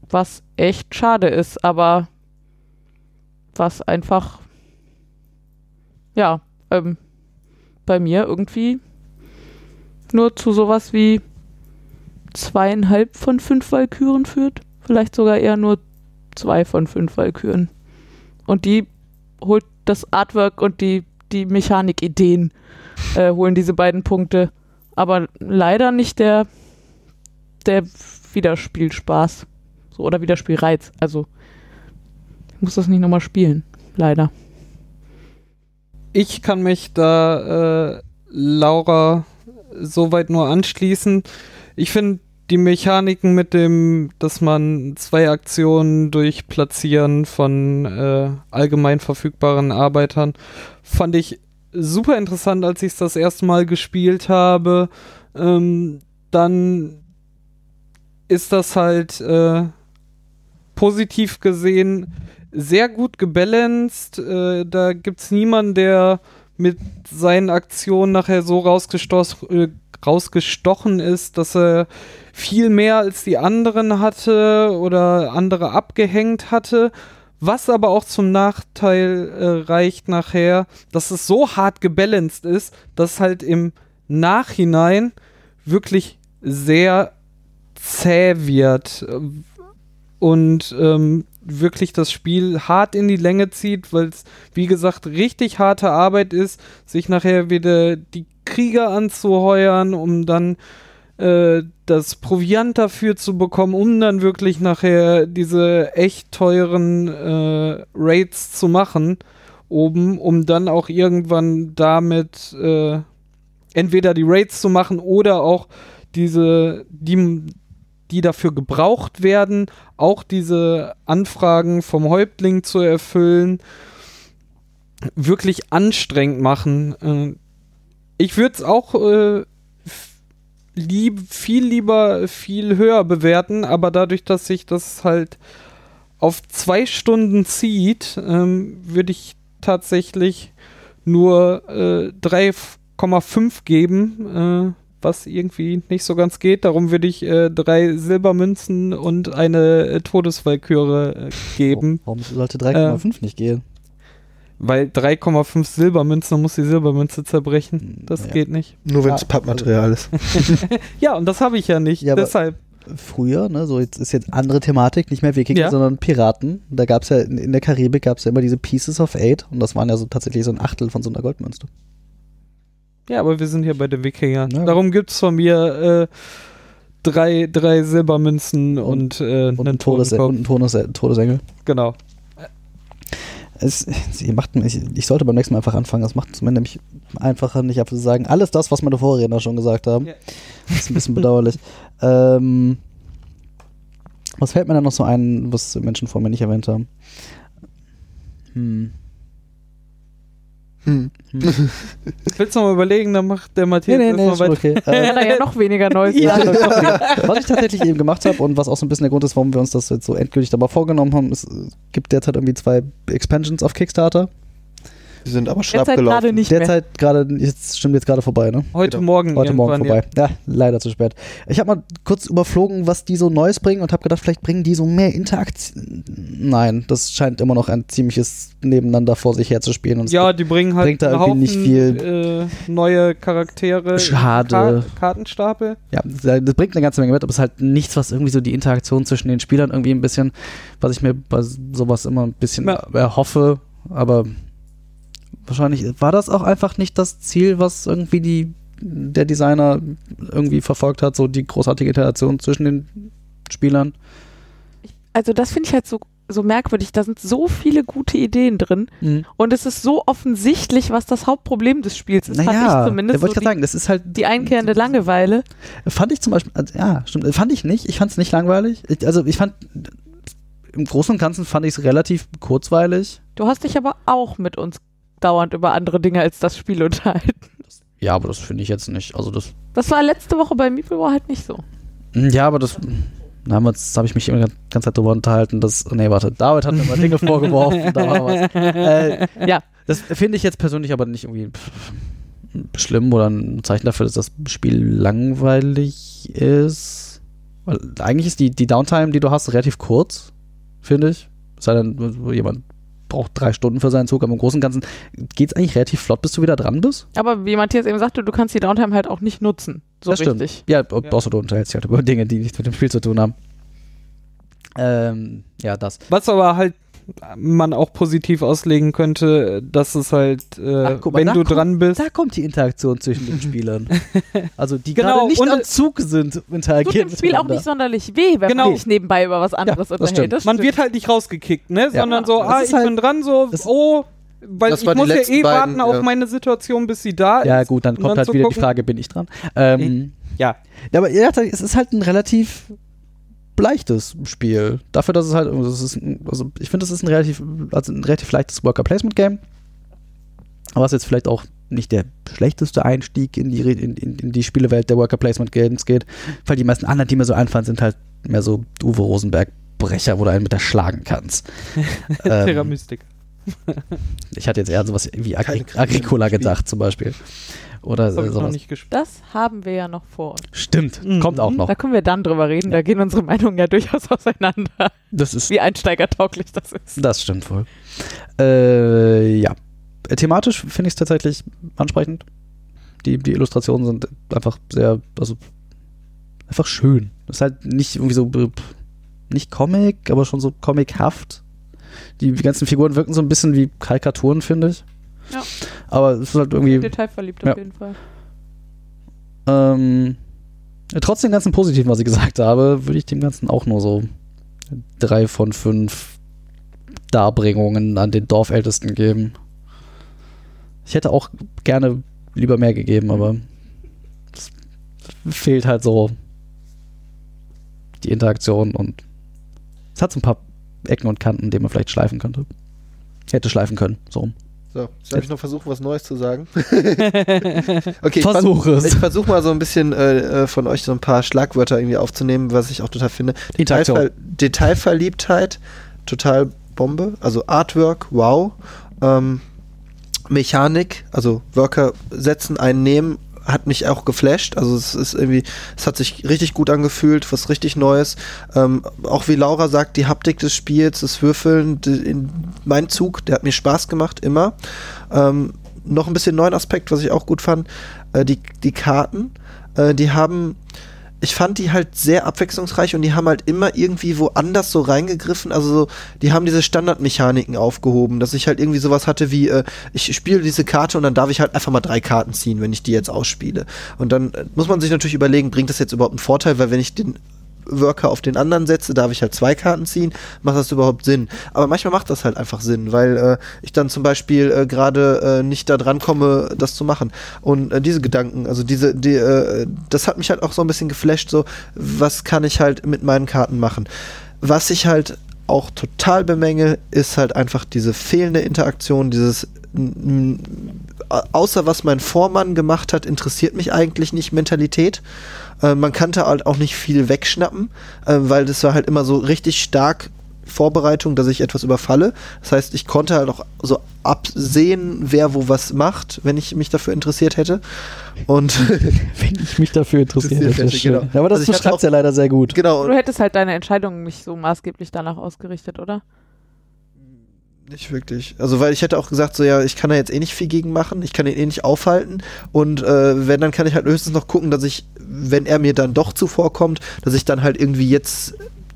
Was echt schade ist, aber was einfach, ja, ähm, bei mir irgendwie nur zu sowas wie zweieinhalb von fünf Walküren führt. Vielleicht sogar eher nur zwei von fünf Walküren. Und die holt das Artwork und die, die Mechanikideen, äh, holen diese beiden Punkte. Aber leider nicht der der Wiederspielspaß. So, oder Wiederspielreiz. Also, ich muss das nicht nochmal spielen. Leider. Ich kann mich da äh, Laura soweit nur anschließen. Ich finde die Mechaniken mit dem, dass man zwei Aktionen durch Platzieren von äh, allgemein verfügbaren Arbeitern, fand ich super interessant, als ich es das erste Mal gespielt habe. Ähm, dann ist das halt äh, positiv gesehen sehr gut gebalanced. Äh, da gibt es niemanden, der mit seinen Aktionen nachher so rausgestochen, äh, rausgestochen ist, dass er viel mehr als die anderen hatte oder andere abgehängt hatte. Was aber auch zum Nachteil äh, reicht nachher, dass es so hart gebalanced ist, dass halt im Nachhinein wirklich sehr zäh wird und ähm, wirklich das Spiel hart in die Länge zieht, weil es, wie gesagt, richtig harte Arbeit ist, sich nachher wieder die Krieger anzuheuern, um dann äh, das Proviant dafür zu bekommen, um dann wirklich nachher diese echt teuren äh, Raids zu machen oben, um dann auch irgendwann damit äh, entweder die Raids zu machen oder auch diese, die die dafür gebraucht werden, auch diese Anfragen vom Häuptling zu erfüllen, wirklich anstrengend machen. Äh, ich würde es auch äh, lieb, viel lieber viel höher bewerten, aber dadurch, dass sich das halt auf zwei Stunden zieht, ähm, würde ich tatsächlich nur äh, 3,5 geben. Äh, was irgendwie nicht so ganz geht. Darum würde ich äh, drei Silbermünzen und eine äh, Todeswalküre äh, geben. Warum sollte 3,5 äh, nicht gehen? Weil 3,5 Silbermünzen, dann muss die Silbermünze zerbrechen. Hm, das ja. geht nicht. Nur wenn es ja. Pappmaterial ist. ja, und das habe ich ja nicht. Ja, deshalb. Früher, ne, so jetzt ist jetzt andere Thematik, nicht mehr Wikinger, ja. sondern Piraten. Da gab es ja in, in, der Karibik gab es ja immer diese Pieces of Eight und das waren ja so tatsächlich so ein Achtel von so einer Goldmünze. Ja, aber wir sind hier bei den Wikingern. Ja. Darum gibt es von mir äh, drei, drei Silbermünzen und, äh, Und einen ein, Todes und Todes Todesengel. Genau. Es, sie macht, ich, ich sollte beim nächsten Mal einfach anfangen. Das macht es mir nämlich einfacher, nicht einfach zu sagen, alles das, was meine Vorredner schon gesagt haben. Ja. Das ist ein bisschen bedauerlich. ähm, was fällt mir da noch so ein, was Menschen vor mir nicht erwähnt haben? Hm. Hm. Willst du noch mal überlegen, dann macht der Nee, Matthias nee, nee, schon weiter. okay. Äh, er ja noch weniger Neues Ja, was ich tatsächlich eben gemacht habe und was auch so ein bisschen der Grund ist, warum wir uns das jetzt so endgültig dabei vorgenommen haben, es äh, gibt derzeit irgendwie zwei Expansions auf Kickstarter. Die sind aber schlapp Derzeit gerade gelaufen. nicht. Derzeit gerade, jetzt stimmt jetzt gerade vorbei, ne? Heute Genau. Morgen Heute Morgen vorbei. Ja. leider zu spät. Ich habe mal kurz überflogen, was die so Neues bringen und habe gedacht, vielleicht bringen die so mehr Interaktion. Nein, das scheint immer noch ein ziemliches Nebeneinander vor sich herzuspielen. Und Ja, die bringen halt bringt da irgendwie nicht Haufen, Äh, neue Charaktere. Schade. Ka Kartenstapel. Ja, das bringt eine ganze Menge mit, aber es ist halt nichts, was irgendwie so die Interaktion zwischen den Spielern irgendwie ein bisschen, was ich mir bei sowas immer ein bisschen Ja. erhoffe, aber wahrscheinlich war das auch einfach nicht das Ziel, was irgendwie die, der Designer irgendwie verfolgt hat, so die großartige Interaktion zwischen den Spielern. Also das finde ich halt so, so merkwürdig. Da sind so viele gute Ideen drin und es ist so offensichtlich, was das Hauptproblem des Spiels ist. fand Naja, ich zumindest wollte so ich gerade sagen, das ist halt die, die einkehrende Langeweile. Fand ich zum Beispiel, also, ja, stimmt, fand ich nicht. Ich fand es nicht langweilig. Ich, also ich fand, im Großen und Ganzen fand ich es relativ kurzweilig. Du hast dich aber auch mit uns dauernd über andere Dinge als das Spiel unterhalten. Ja, aber das finde ich jetzt nicht. Also das Das war letzte Woche bei Meeple war halt nicht so. Hm, Ja, aber das. Damals habe ich mich immer die ganze Zeit darüber unterhalten, dass. Nee, warte, David hat mir mal Dinge vorgeworfen. Da war was. Äh, Ja. Das finde ich jetzt persönlich aber nicht irgendwie schlimm oder ein Zeichen dafür, dass das Spiel langweilig ist. Weil eigentlich ist die, die Downtime, die du hast, relativ kurz, finde ich. Es sei denn, jemand braucht drei Stunden für seinen Zug, aber im Großen und Ganzen geht es eigentlich relativ flott, bis du wieder dran bist. Aber wie Matthias eben sagte, du kannst die Downtime halt auch nicht nutzen. So das richtig. stimmt. Ja, außer du unterhältst dich halt über Dinge, die nichts mit dem Spiel zu tun haben. Ähm, ja, das. Was aber halt man auch positiv auslegen könnte, dass es halt, äh, Ach, guck mal, wenn du kommt- dran bist, Da kommt die Interaktion zwischen den Spielern. Also die Genau, gerade nicht und- am Zug sind, Tut interagieren dem Spiel auch nicht sonderlich weh, wenn Genau. man sich nebenbei über was anderes das unterhält. stimmt. man stimmt. wird halt nicht rausgekickt, ne? Ja. Sondern so, Das ah, ich halt- bin dran, so, das- oh, weil Das ich die muss ja eh beiden, warten auf ja. meine Situation, bis sie da Ja, ist. gut, dann kommt dann halt wieder die gucken- Frage, bin ich dran? Ähm, Ja. ja, aber ja, es ist halt ein relativ leichtes Spiel. Dafür, dass es halt, also, es ist, also ich finde, es ist ein relativ, also ein relativ leichtes Worker-Placement-Game. Aber es ist jetzt vielleicht auch nicht der schlechteste Einstieg in die, in, in, in die Spielewelt der Worker-Placement-Games geht, weil die meisten anderen, die mir so einfallen, sind halt mehr so Uwe Rosenberg-Brecher, wo du einen mit der schlagen kannst. Terra ähm, Mystic. ich hatte jetzt eher sowas wie Agri Agricola gedacht zum Beispiel. Oder Das hab äh, ich noch nicht gespielt. Das haben wir ja noch vor uns. Stimmt, Mhm. kommt auch noch. Da können wir dann drüber reden. Da gehen unsere Meinungen ja durchaus auseinander, Das ist wie einsteigertauglich das ist. Das stimmt wohl. Äh, ja. Thematisch finde ich es tatsächlich ansprechend. Die, die Illustrationen sind einfach sehr, also einfach schön. Das ist halt nicht irgendwie so, nicht Comic, aber schon so comichaft. Die, die ganzen Figuren wirken so ein bisschen wie Karikaturen, finde ich. Ja. Aber es ist halt irgendwie, Detailverliebt Ja. auf jeden Fall. ähm, trotz dem ganzen Positiven, was ich gesagt habe, würde ich dem Ganzen auch nur so drei von fünf Darbringungen an den Dorfältesten geben. Ich hätte auch gerne lieber mehr gegeben, aber es fehlt halt so die Interaktion und es hat so ein paar Ecken und Kanten, die man vielleicht schleifen könnte. Hätte schleifen können, so. So, jetzt habe ich noch versucht, was Neues zu sagen. okay, Versuche es. Ich versuche mal so ein bisschen äh, äh, von euch so ein paar Schlagwörter irgendwie aufzunehmen, was ich auch total finde. Detailver Detailverliebtheit, total Bombe. Also Artwork, wow. Ähm, Mechanik, also Worker setzen, einen nehmen, hat mich auch geflasht. Also es ist irgendwie, es hat sich richtig gut angefühlt, was richtig Neues. Ähm, auch wie Laura sagt, die Haptik des Spiels, das Würfeln, die, in, mein Zug, der hat mir Spaß gemacht, immer. Ähm, noch ein bisschen neuen Aspekt, was ich auch gut fand, äh, die, die Karten, äh, die haben ich fand die halt sehr abwechslungsreich und die haben halt immer irgendwie woanders so reingegriffen. Also so, die haben diese Standardmechaniken aufgehoben, dass ich halt irgendwie sowas hatte wie, äh, ich spiele diese Karte und dann darf ich halt einfach mal drei Karten ziehen, wenn ich die jetzt ausspiele. Und dann äh, muss man sich natürlich überlegen, bringt das jetzt überhaupt einen Vorteil, weil wenn ich den Worker auf den anderen setze, darf ich halt zwei Karten ziehen, macht das überhaupt Sinn? Aber manchmal macht das halt einfach Sinn, weil äh, ich dann zum Beispiel äh, gerade äh, nicht da dran komme, das zu machen. Und äh, diese Gedanken, also diese, die, äh, das hat mich halt auch so ein bisschen geflasht, so, was kann ich halt mit meinen Karten machen? Was ich halt auch total bemängel, ist halt einfach diese fehlende Interaktion, dieses außer was mein Vormann gemacht hat, interessiert mich eigentlich nicht Mentalität. Äh, man kannte halt auch nicht viel wegschnappen, äh, weil das war halt immer so richtig stark Vorbereitung, dass ich etwas überfalle. Das heißt, ich konnte halt auch so absehen, wer wo was macht, wenn ich mich dafür interessiert hätte. Und Wenn ich mich dafür. Interessiert Das ist hätte, schön. genau. Aber das Also beschreibt ja leider sehr gut. genau, Du hättest halt deine Entscheidungen nicht so maßgeblich danach ausgerichtet, oder? Nicht wirklich. Also, weil ich hätte auch gesagt, so ja, ich kann da jetzt eh nicht viel gegen machen, ich kann ihn eh nicht aufhalten und äh, wenn, dann kann ich halt höchstens noch gucken, dass ich, wenn er mir dann doch zuvorkommt, dass ich dann halt irgendwie jetzt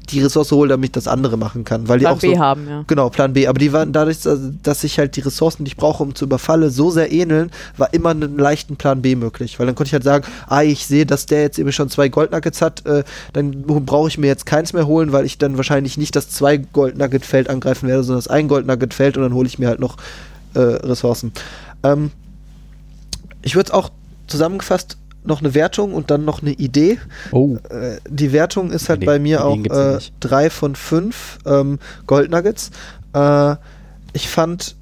die Ressource hole, damit ich das andere machen kann. Weil die Plan auch B so, haben, ja. Genau, Plan B. Aber die waren dadurch, dass ich halt die Ressourcen, die ich brauche, um zu überfalle, so sehr ähneln, war immer einen leichten Plan B möglich. Weil dann konnte ich halt sagen, ah, ich sehe, dass der jetzt eben schon zwei Goldnuggets hat, äh, dann brauche ich mir jetzt keins mehr holen, weil ich dann wahrscheinlich nicht das zwei Goldnugget-Feld angreifen werde, sondern das ein Goldnugget-Feld und dann hole ich mir halt noch äh, Ressourcen. Ähm, ich würde es auch zusammengefasst noch eine Wertung und dann noch eine Idee. Oh, Äh, die Wertung ist halt Nee, bei mir auch äh, drei von fünf ähm, Goldnuggets. Äh, ich fand,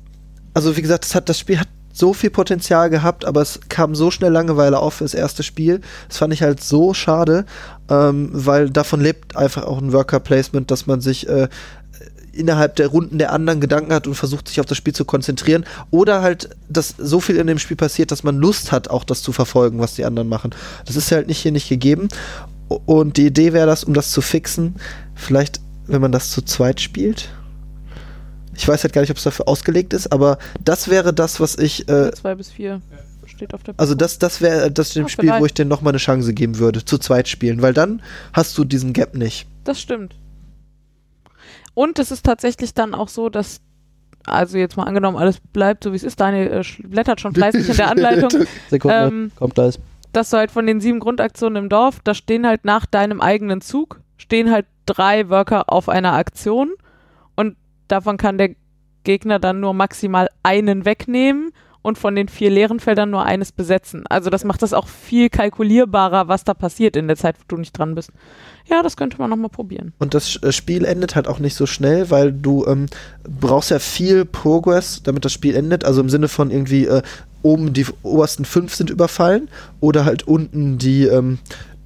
also wie gesagt, das, hat, das Spiel hat so viel Potenzial gehabt, aber es kam so schnell Langeweile auf für das erste Spiel. Das fand ich halt so schade, ähm, weil davon lebt einfach auch ein Worker Placement, dass man sich äh, innerhalb der Runden der anderen Gedanken hat und versucht, sich auf das Spiel zu konzentrieren. Oder halt, dass so viel in dem Spiel passiert, dass man Lust hat, auch das zu verfolgen, was die anderen machen. Das ist halt nicht hier nicht gegeben. Und die Idee wäre das, um das zu fixen, vielleicht, wenn man das zu zweit spielt. Ich weiß halt gar nicht, ob es dafür ausgelegt ist, aber das wäre das, was ich, äh, Zwei bis vier steht auf der also das, das wäre das dem Ah, Spiel, wo vielleicht. ich denen nochmal eine Chance geben würde, zu zweit spielen, weil dann hast du diesen Gap nicht. Das stimmt. Und es ist tatsächlich dann auch so, dass, also jetzt mal angenommen, alles bleibt so wie es ist, Daniel äh, blättert schon fleißig in der Anleitung, Sekunde, ähm, kommt gleich. dass du halt von den sieben Grundaktionen im Dorf, da stehen halt nach deinem eigenen Zug, stehen halt drei Worker auf einer Aktion. Und davon kann der Gegner dann nur maximal einen wegnehmen und von den vier leeren Feldern nur eines besetzen. Also das macht das auch viel kalkulierbarer, was da passiert in der Zeit, wo du nicht dran bist. Ja, das könnte man nochmal probieren. Und das äh, Spiel endet halt auch nicht so schnell, weil du ähm, brauchst ja viel Progress, damit das Spiel endet. Also im Sinne von irgendwie äh, oben die obersten fünf sind überfallen oder halt unten die, ähm,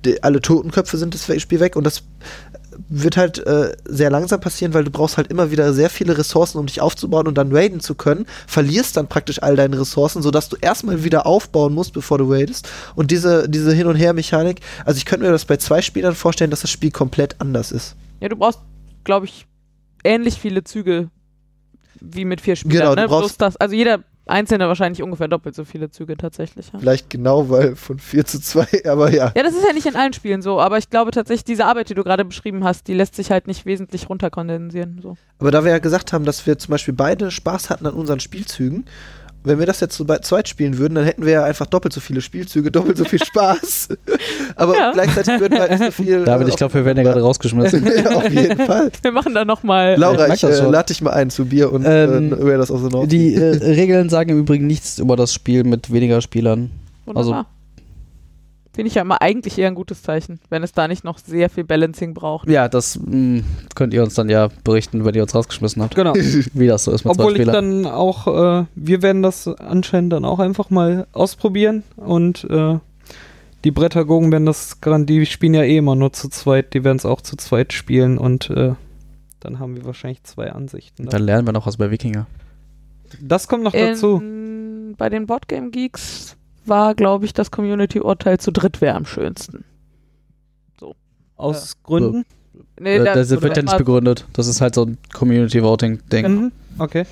die alle Totenköpfe sind das Spiel weg. Und das wird halt äh, sehr langsam passieren, weil du brauchst halt immer wieder sehr viele Ressourcen, um dich aufzubauen und dann raiden zu können. Verlierst dann praktisch all deine Ressourcen, sodass du erstmal wieder aufbauen musst, bevor du raidest. Und diese, diese Hin- und Her-Mechanik, also ich könnte mir das bei zwei Spielern vorstellen, dass das Spiel komplett anders ist. Ja, du brauchst, glaube ich, ähnlich viele Züge wie mit vier Spielern. Genau, du ne? das, also jeder Einzelne wahrscheinlich ungefähr doppelt so viele Züge tatsächlich. Ja. Vielleicht genau, weil von 4 zu 2, aber ja. ja, das ist ja nicht in allen Spielen so, aber ich glaube tatsächlich, diese Arbeit, die du gerade beschrieben hast, die lässt sich halt nicht wesentlich runterkondensieren. So. Aber da wir ja gesagt haben, dass wir zum Beispiel beide Spaß hatten an unseren Spielzügen, wenn wir das jetzt so bei zweit spielen würden, dann hätten wir ja einfach doppelt so viele Spielzüge, doppelt so viel Spaß. aber Ja. gleichzeitig würden wir halt nicht so viel. David, äh, ich glaube, wir werden ja gerade rausgeschmissen. ja, auf jeden Fall. Wir machen da nochmal. Laura, ich äh, schon. lade dich mal ein zu Bier und Ähm, äh, wäre das auch so noch. Die äh, Regeln sagen im Übrigen nichts über das Spiel mit weniger Spielern. Wunderbar. Finde ich ja immer eigentlich eher ein gutes Zeichen, wenn es da nicht noch sehr viel Balancing braucht. Ja, das mh, könnt ihr uns dann ja berichten, wenn ihr uns rausgeschmissen habt. Genau. Wie das so ist mit Obwohl zwei ich Spielern. dann auch, äh, wir werden das anscheinend dann auch einfach mal ausprobieren und äh, die Brettergogen werden das die spielen ja eh immer nur zu zweit, die werden es auch zu zweit spielen und äh, dann haben wir wahrscheinlich zwei Ansichten. dann lernen wir noch was bei Wikinger. Das kommt noch dazu. In, bei den Boardgame Geeks war, glaube ich, das Community-Urteil zu dritt wäre am schönsten. Aus Gründen. Nee, Äh, da- das wird ja nicht begründet. Das ist halt so ein Community-Voting-Ding. Mhm. Okay.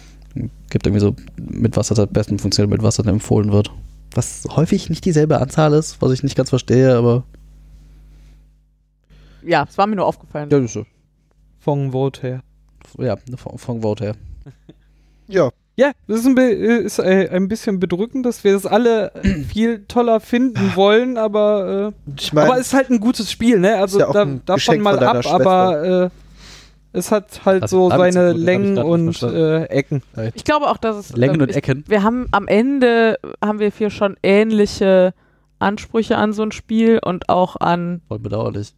Gibt irgendwie so, mit was das am besten funktioniert, mit was dann empfohlen wird. Was häufig nicht dieselbe Anzahl ist, was ich nicht ganz verstehe, aber ja, es war mir nur aufgefallen. Ja, das ist, Von Vote her. ja von, von Vote her. Ja, Ja, das ist ein, bi- ist äh, ein bisschen bedrückend, dass wir das alle äh, viel toller finden wollen, aber, äh, ich meine, aber es ist halt ein gutes Spiel, ne? Also ja da, davon Geschenk mal ab, aber äh, es hat halt Also, so seine gut, Längen und äh, Ecken. Ich glaube auch, dass es. Längen ähm, und ich, Ecken. Wir haben am Ende haben wir hier schon ähnliche Ansprüche an so ein Spiel und auch an Voll bedauerlich.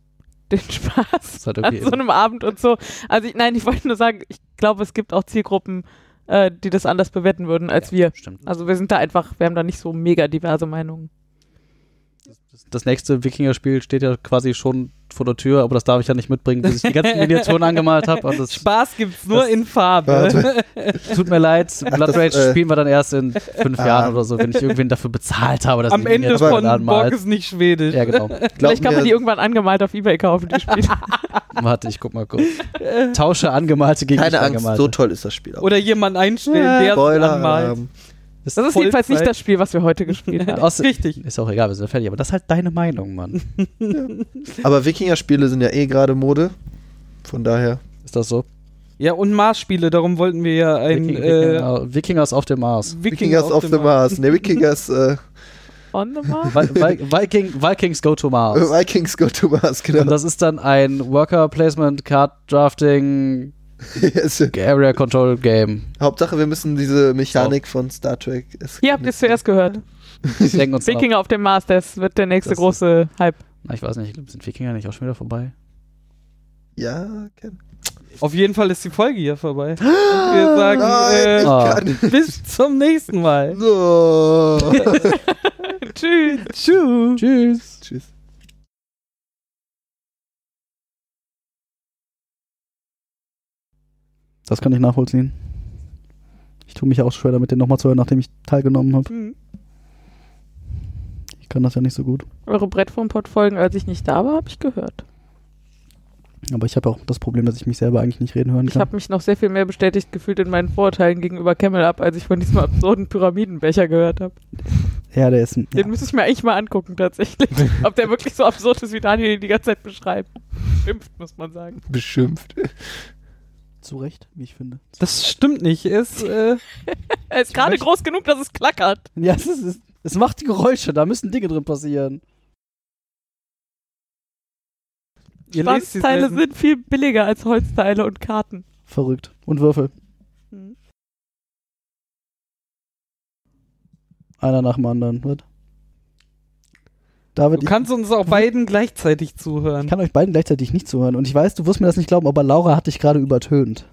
den Spaß Ist halt an okay. so einem Abend und so. Also ich, nein, ich wollte nur sagen, ich glaube, es gibt auch Zielgruppen, äh, die das anders bewerten würden als wir. Stimmt. Also wir sind da einfach, wir haben da nicht so mega diverse Meinungen. Das nächste Wikinger-Spiel steht ja quasi schon vor der Tür, aber das darf ich ja nicht mitbringen, bis ich die ganzen Miniaturen angemalt habe. Spaß gibt's nur das- in Farbe. Tut mir leid. Blood das, Rage äh, spielen wir dann erst in fünf ah. Jahren oder so, wenn ich irgendwen dafür bezahlt habe, dass Am ich die Ende von anmalt. Borg ist nicht schwedisch. Ja, genau. Vielleicht kann man die irgendwann angemalt auf Ebay kaufen, die Spiele. Warte, ich guck mal kurz. Tausche angemalte gegen keine Angst, angemalte. so toll ist das Spiel auch. Oder jemanden einstellen, Ja. der es Spoiler. anmalt. Ähm, Das ist jedenfalls nicht das Spiel, was wir heute gespielt haben. Aus, Richtig. ist auch egal, wir sind fertig, aber das ist halt deine Meinung, Mann. aber Wikinger-Spiele sind ja eh gerade Mode. Von daher. Ist das so? Ja, und Mars-Spiele, darum wollten wir ja ein Viking, äh, Wikinger, Wikingers auf dem Mars. Wikingers of the Mars. Ne, Wikingers, äh, On the Mars? Vi Vi Viking, Vikings go to Mars. Vikings go to Mars, Und genau. das ist dann ein Worker Placement Card Drafting Yes. Area Control Game. Hauptsache, wir müssen diese Mechanik von Star Trek. Hier habt ihr es zuerst gehört. Denken uns dann Wikinger auf dem Mars, das wird der nächste Das große Hype. Na, ich weiß nicht, sind Wikinger nicht auch schon wieder vorbei? Ja, Ken. Auf jeden Fall ist die Folge hier vorbei. Und wir sagen Nein, äh, Ah. bis zum nächsten Mal. Tschüss. Tschüss. Tschüss. Tschüss. Das kann ich nachvollziehen. Ich tue mich auch schwer damit, den nochmal zu hören, nachdem ich teilgenommen habe. Hm. Ich kann das ja nicht so gut. Eure Brettformport-Folgen, als ich nicht da war, habe ich gehört. Aber ich habe auch das Problem, dass ich mich selber eigentlich nicht reden hören Ich kann. habe mich noch sehr viel mehr bestätigt gefühlt in meinen Vorurteilen gegenüber Camel Up, als ich von diesem absurden Pyramidenbecher gehört habe. Ja, der ist ein. Ja. Den müsste ich mir eigentlich mal angucken, tatsächlich. Ob der wirklich so absurd ist, wie Daniel ihn die ganze Zeit beschreibt. Schimpft, muss man sagen. Beschimpft. Zu Recht, wie ich finde. Das stimmt nicht. Es, äh, Er ist gerade groß genug, dass es klackert. Ja, es, ist, es, es macht Geräusche, da müssen Dinge drin passieren. Schwanzteile sind viel billiger als Holzteile und Karten. Verrückt. Und Würfel. Hm. Einer nach dem anderen. Was? David, Du kannst uns auch beiden gleichzeitig ich, ich zuhören. kann euch beiden gleichzeitig nicht zuhören. Und ich weiß, du wirst mir das nicht glauben, aber Laura hat dich gerade übertönt.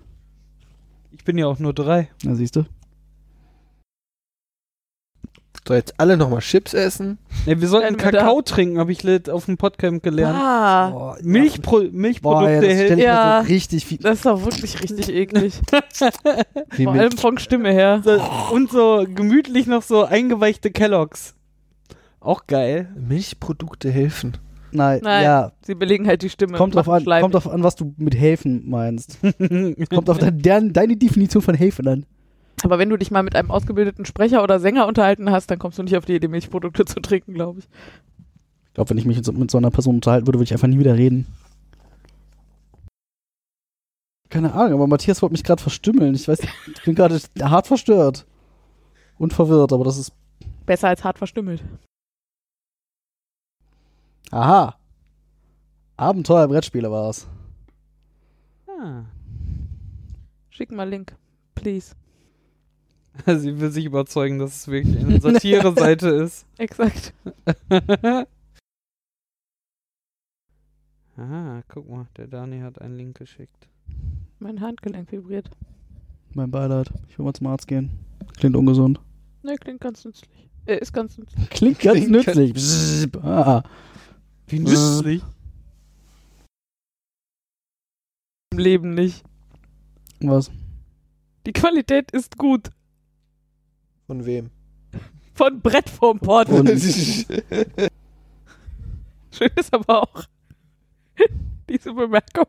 Ich bin ja auch nur drei. Na, siehst du? So, jetzt alle nochmal Chips essen. Ja, wir sollten Kakao trinken, habe ich auf dem Podcamp gelernt. Ah, Boah, Milchpro Boah, Milchprodukte ich Ja. so richtig viel. das ist doch wirklich richtig eklig. Vor Milch- allem von Stimme her. Und so gemütlich noch so eingeweichte Kelloggs. Auch geil. Milchprodukte helfen. Nein, Nein. ja. Sie belegen halt die Stimme. Kommt drauf, an, kommt drauf an, was du mit helfen meinst. kommt auf dein, deren, deine Definition von helfen an. Aber wenn du dich mal mit einem ausgebildeten Sprecher oder Sänger unterhalten hast, dann kommst du nicht auf die Idee, Milchprodukte zu trinken, glaube ich. Ich glaube, wenn ich mich mit so, mit so einer Person unterhalten würde, würde ich einfach nie wieder reden. Keine Ahnung, aber Matthias wollte mich gerade verstümmeln. Ich weiß, ich bin gerade hart verstört. Und verwirrt, aber das ist. Besser als hart verstümmelt. Aha. Abenteuer Brettspiele war es. Ah. Schick mal Link, please. Sie will sich überzeugen, dass es wirklich eine Satire-Seite ist. Exakt. ah, guck mal, der Dani hat einen Link geschickt. Mein Handgelenk vibriert. Mein Beileid. Ich will mal zum Arzt gehen. Klingt ungesund. Ne, klingt ganz nützlich. Äh, ist ganz nützlich. Klingt ganz Klingt nützlich. Bzzz, ah. Wie nützlich. Im Leben nicht. Was? Die Qualität ist gut. Von wem? Von Brett vorm Port. Und- Schön ist aber auch diese Bemerkung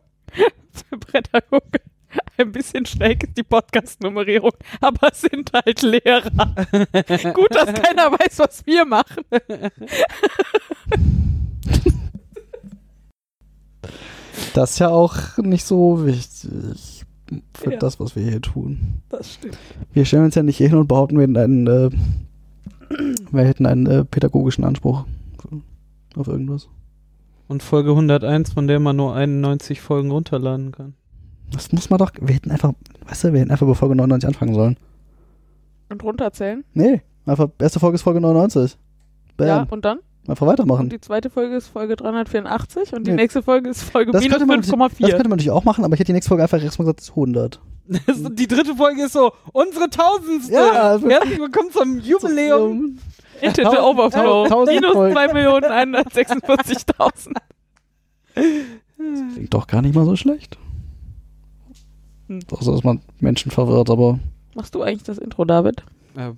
für Pädagoge. Ein bisschen schräg ist die Podcast-Nummerierung, aber es sind halt Lehrer. Gut, dass keiner weiß, was wir machen. Das ist ja auch nicht so wichtig für Ja. das, was wir hier tun. Das stimmt. Wir stellen uns ja nicht hier hin und behaupten, wir hätten einen, äh, wir hätten einen äh, pädagogischen Anspruch auf irgendwas. Und Folge 101, von der man nur 91 Folgen runterladen kann. Das muss man doch, wir hätten einfach, weißt du, wir hätten einfach bei Folge 99 anfangen sollen. Und runterzählen? Nee, einfach, erste Folge ist Folge 99. Bam. Ja, und dann? Einfach weitermachen. Und die zweite Folge ist Folge 384 und die Nee. nächste Folge ist Folge Das minus könnte, man, das 5,4. könnte man natürlich auch machen, aber ich hätte die nächste Folge einfach erstmal gesagt, es ist 100. die dritte Folge ist so, unsere tausendste. Ja, also- Herzlich willkommen zum Jubiläum. Internet Overflow. Minus Folgen. 2.146.000. Klingt doch gar nicht mal so schlecht. Hm. Außer, dass man Menschen verwirrt, aber. Machst du eigentlich das Intro, David? Äh,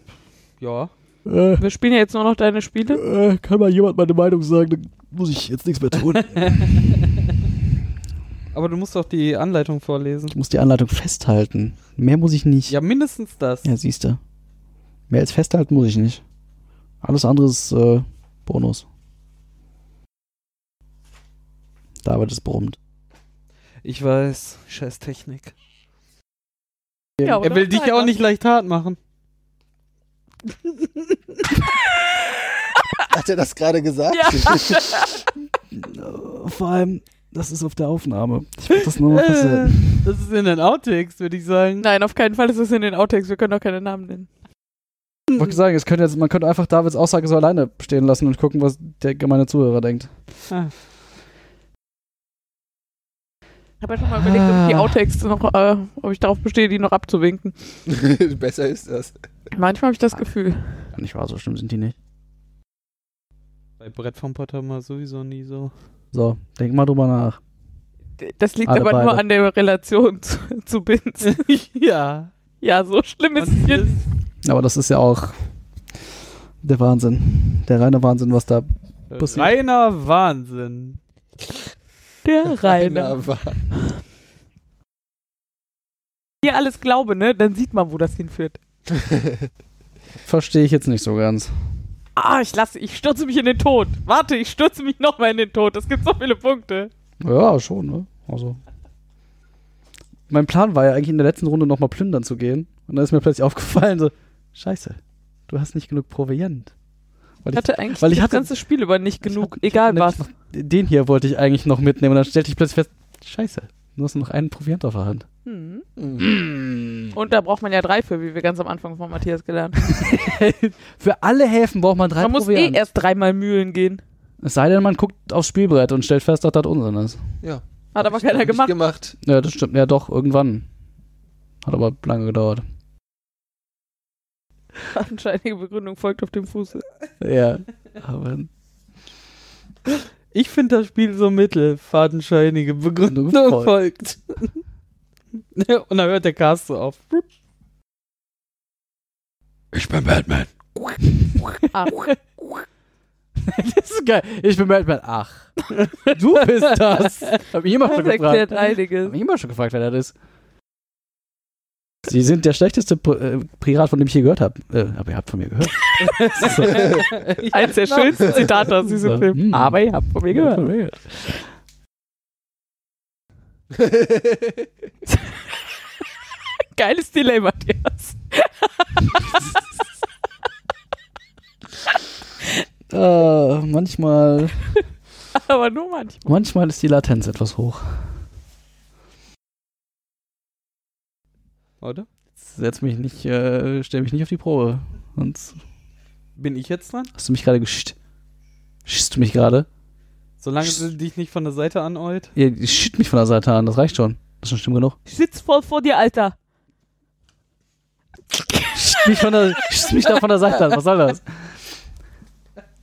ja. Äh, Wir spielen ja jetzt nur noch deine Spiele. äh, kann mal jemand meine Meinung sagen, dann muss ich jetzt nichts mehr tun. Aber du musst doch die Anleitung vorlesen. ich muss die Anleitung festhalten. Mehr muss ich nicht. Ja, mindestens das. Ja, siehst du. Mehr als festhalten muss ich nicht. Alles andere ist äh, Bonus. David ist brummt. Ich weiß, scheiß Technik. Ja, Er will dich ja auch nicht leicht hart machen. Hat er das gerade gesagt? Ja. Vor allem, das ist auf der Aufnahme. Ich will das nur noch das ist in den Outtakes, würde ich sagen. Nein, auf keinen Fall ist es in den Outtakes. Wir können doch keine Namen nennen. Ich wollte sagen, es könnte jetzt, man könnte einfach Davids Aussage so alleine stehen lassen und gucken, was der gemeine Zuhörer denkt. Ah. Ich habe ja schon mal überlegt, ob ich die Outtakes noch, äh, ob ich darauf bestehe, die noch abzuwinken. Besser ist das. Manchmal habe ich das Gefühl. Nicht wahr, so schlimm sind die nicht. Bei Brett vom Potter mal sowieso nie so. So, denk mal drüber nach. Das liegt Alle aber nur beide. an der Relation zu, zu Bins. ja. ja, so schlimm ist es jetzt. Aber das ist ja auch der Wahnsinn. Der reine Wahnsinn, was da. Passiert. Reiner Wahnsinn. Der Rainer. Aber Hier alles glaube, ne? Dann sieht man, wo das hinführt. Verstehe ich jetzt nicht so ganz. Ah, ich lasse, ich stürze mich in den Tod. Warte, ich stürze mich nochmal in den Tod. Es gibt so viele Punkte. Ja, schon, ne? Also. Mein Plan war ja eigentlich in der letzten Runde nochmal plündern zu gehen. Und dann ist mir plötzlich aufgefallen, so, Scheiße, du hast nicht genug Proviant. Weil Ich hatte eigentlich weil ich das hatte- ganze Spiel über nicht Ich genug, hatte- egal was. Den hier wollte ich eigentlich noch mitnehmen. Und dann stellte ich plötzlich fest, Scheiße, du hast nur noch einen Proviant auf der Hand. Hm. Mm. Und da braucht man ja drei für, wie wir ganz am Anfang von Matthias gelernt Für alle Häfen braucht man drei haben. Man muss eh Proviant. erst dreimal mühlen gehen. es sei denn, man guckt aufs Spielbrett und stellt fest, dass das Unsinn ist. ja. Hat aber keiner nicht gemacht. gemacht. Ja, das stimmt. Ja, doch, irgendwann. Hat aber lange gedauert. Anscheinige Begründung folgt auf dem Fuße. Ja. Aber Ich finde das Spiel so mittel. Fadenscheinige Begründung Voll. folgt. Und dann hört der Cast so auf. ich bin Batman. Das ist geil. Ich bin Batman. Ach. Du bist das. Hab ich immer schon das erklärt gefragt. einiges. Hab ich immer schon gefragt, wer das ist. Sie sind der schlechteste P äh, Pirat, von dem ich je gehört habe. Äh, aber ihr habt von mir gehört. Eins der schönsten Zitate aus diesem So. Film. Hm. Aber ihr habt von mir Von gehört. mir gehört. Geiles Delay, Matthias. Äh, manchmal, Aber nur manchmal. manchmal ist die Latenz etwas hoch. Oder? Setz mich nicht, äh, stell mich nicht auf die Probe. Sonst Bin ich jetzt dran? hast du mich gerade gescht. Schießt du mich gerade? Solange du dich nicht von der Seite aneult. Ihr schießt mich von der Seite an, das reicht schon. Das ist schon schlimm genug. Ich sitz voll vor dir, Alter. Schießt mich, von der, schießt mich da von der Seite an, was soll das?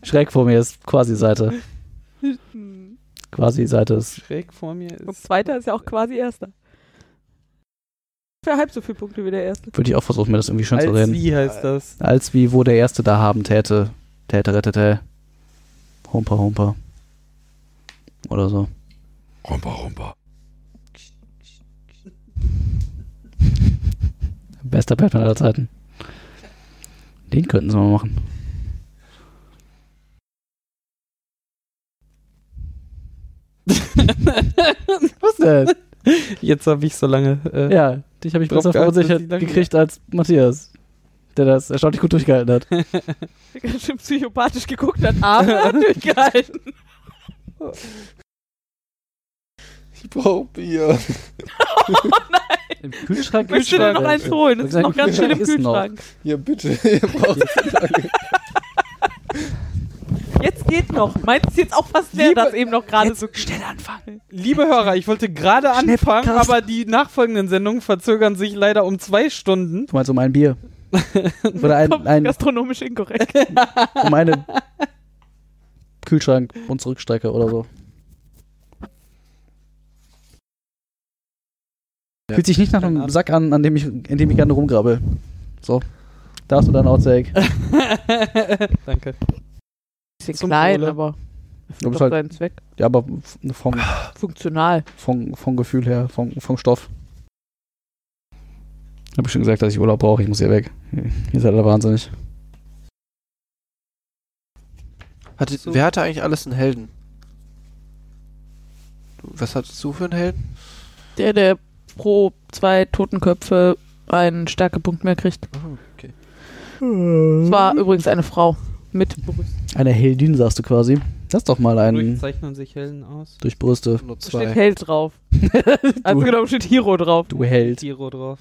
Schräg vor mir ist quasi Seite. Quasi Seite ist. Schräg vor mir Und ist. zweiter ist ja auch quasi erster. Für halb so viele Punkte wie der erste. Würde ich auch versuchen, mir das irgendwie schön zu Als reden. wie heißt das? Als wie, wo der Erste da haben täte. Täte, rettete. Humper, humper. Oder so. Rumpa, rumpa. Bester Batman aller Zeiten. Den könnten sie mal machen. Was denn? Jetzt habe ich so lange. Äh, Ja, dich habe ich besser verunsichert lange- gekriegt als Matthias, der das erstaunlich gut durchgehalten hat. Der ganz schön psychopathisch geguckt hat, aber durchgehalten. Ich brauche Bier. Im Kühlschrank Ich möchte dir noch eins holen. Das ist noch ganz schön im Ist noch. Kühlschrank. Ja, bitte. Ihr braucht Jetzt geht noch. Meins ist jetzt auch fast leer, Liebe- das eben noch gerade so. Schnell anfangen. Liebe Hörer, ich wollte gerade anfangen, Podcast. aber die nachfolgenden Sendungen verzögern sich leider um zwei Stunden. Du meinst um ein Bier? Oder ein, ein, gastronomisch inkorrekt. um eine Kühlschrank und Zurückstrecke oder so. Ja. Fühlt sich nicht nach einem Sack an, an dem ich, in dem ich gerne rumgrabbel. So. Da hast du dein Outtake. Danke. Bisschen Zum klein, Wohle. aber bist doch halt- seinen Zweck. Ja, aber f- vom, Funktional. vom, vom Gefühl her, vom, vom Stoff. Hab ich schon gesagt, dass ich Urlaub brauche. Ich muss hier weg. Ihr seid alle wahnsinnig. Hatte, So. Wer hatte eigentlich alles einen Helden? Was hattest du für einen Helden? Der, der pro zwei Totenköpfe einen Stärkepunkt mehr kriegt. okay. Das war übrigens eine Frau mit Brust. Eine Heldin, sagst du quasi. Das ist doch mal ein Durchzeichnen sich Helden aus. durch Brüste. Nur Da steht. Held drauf. Also genau steht Hero drauf. Du Held. Tiro drauf.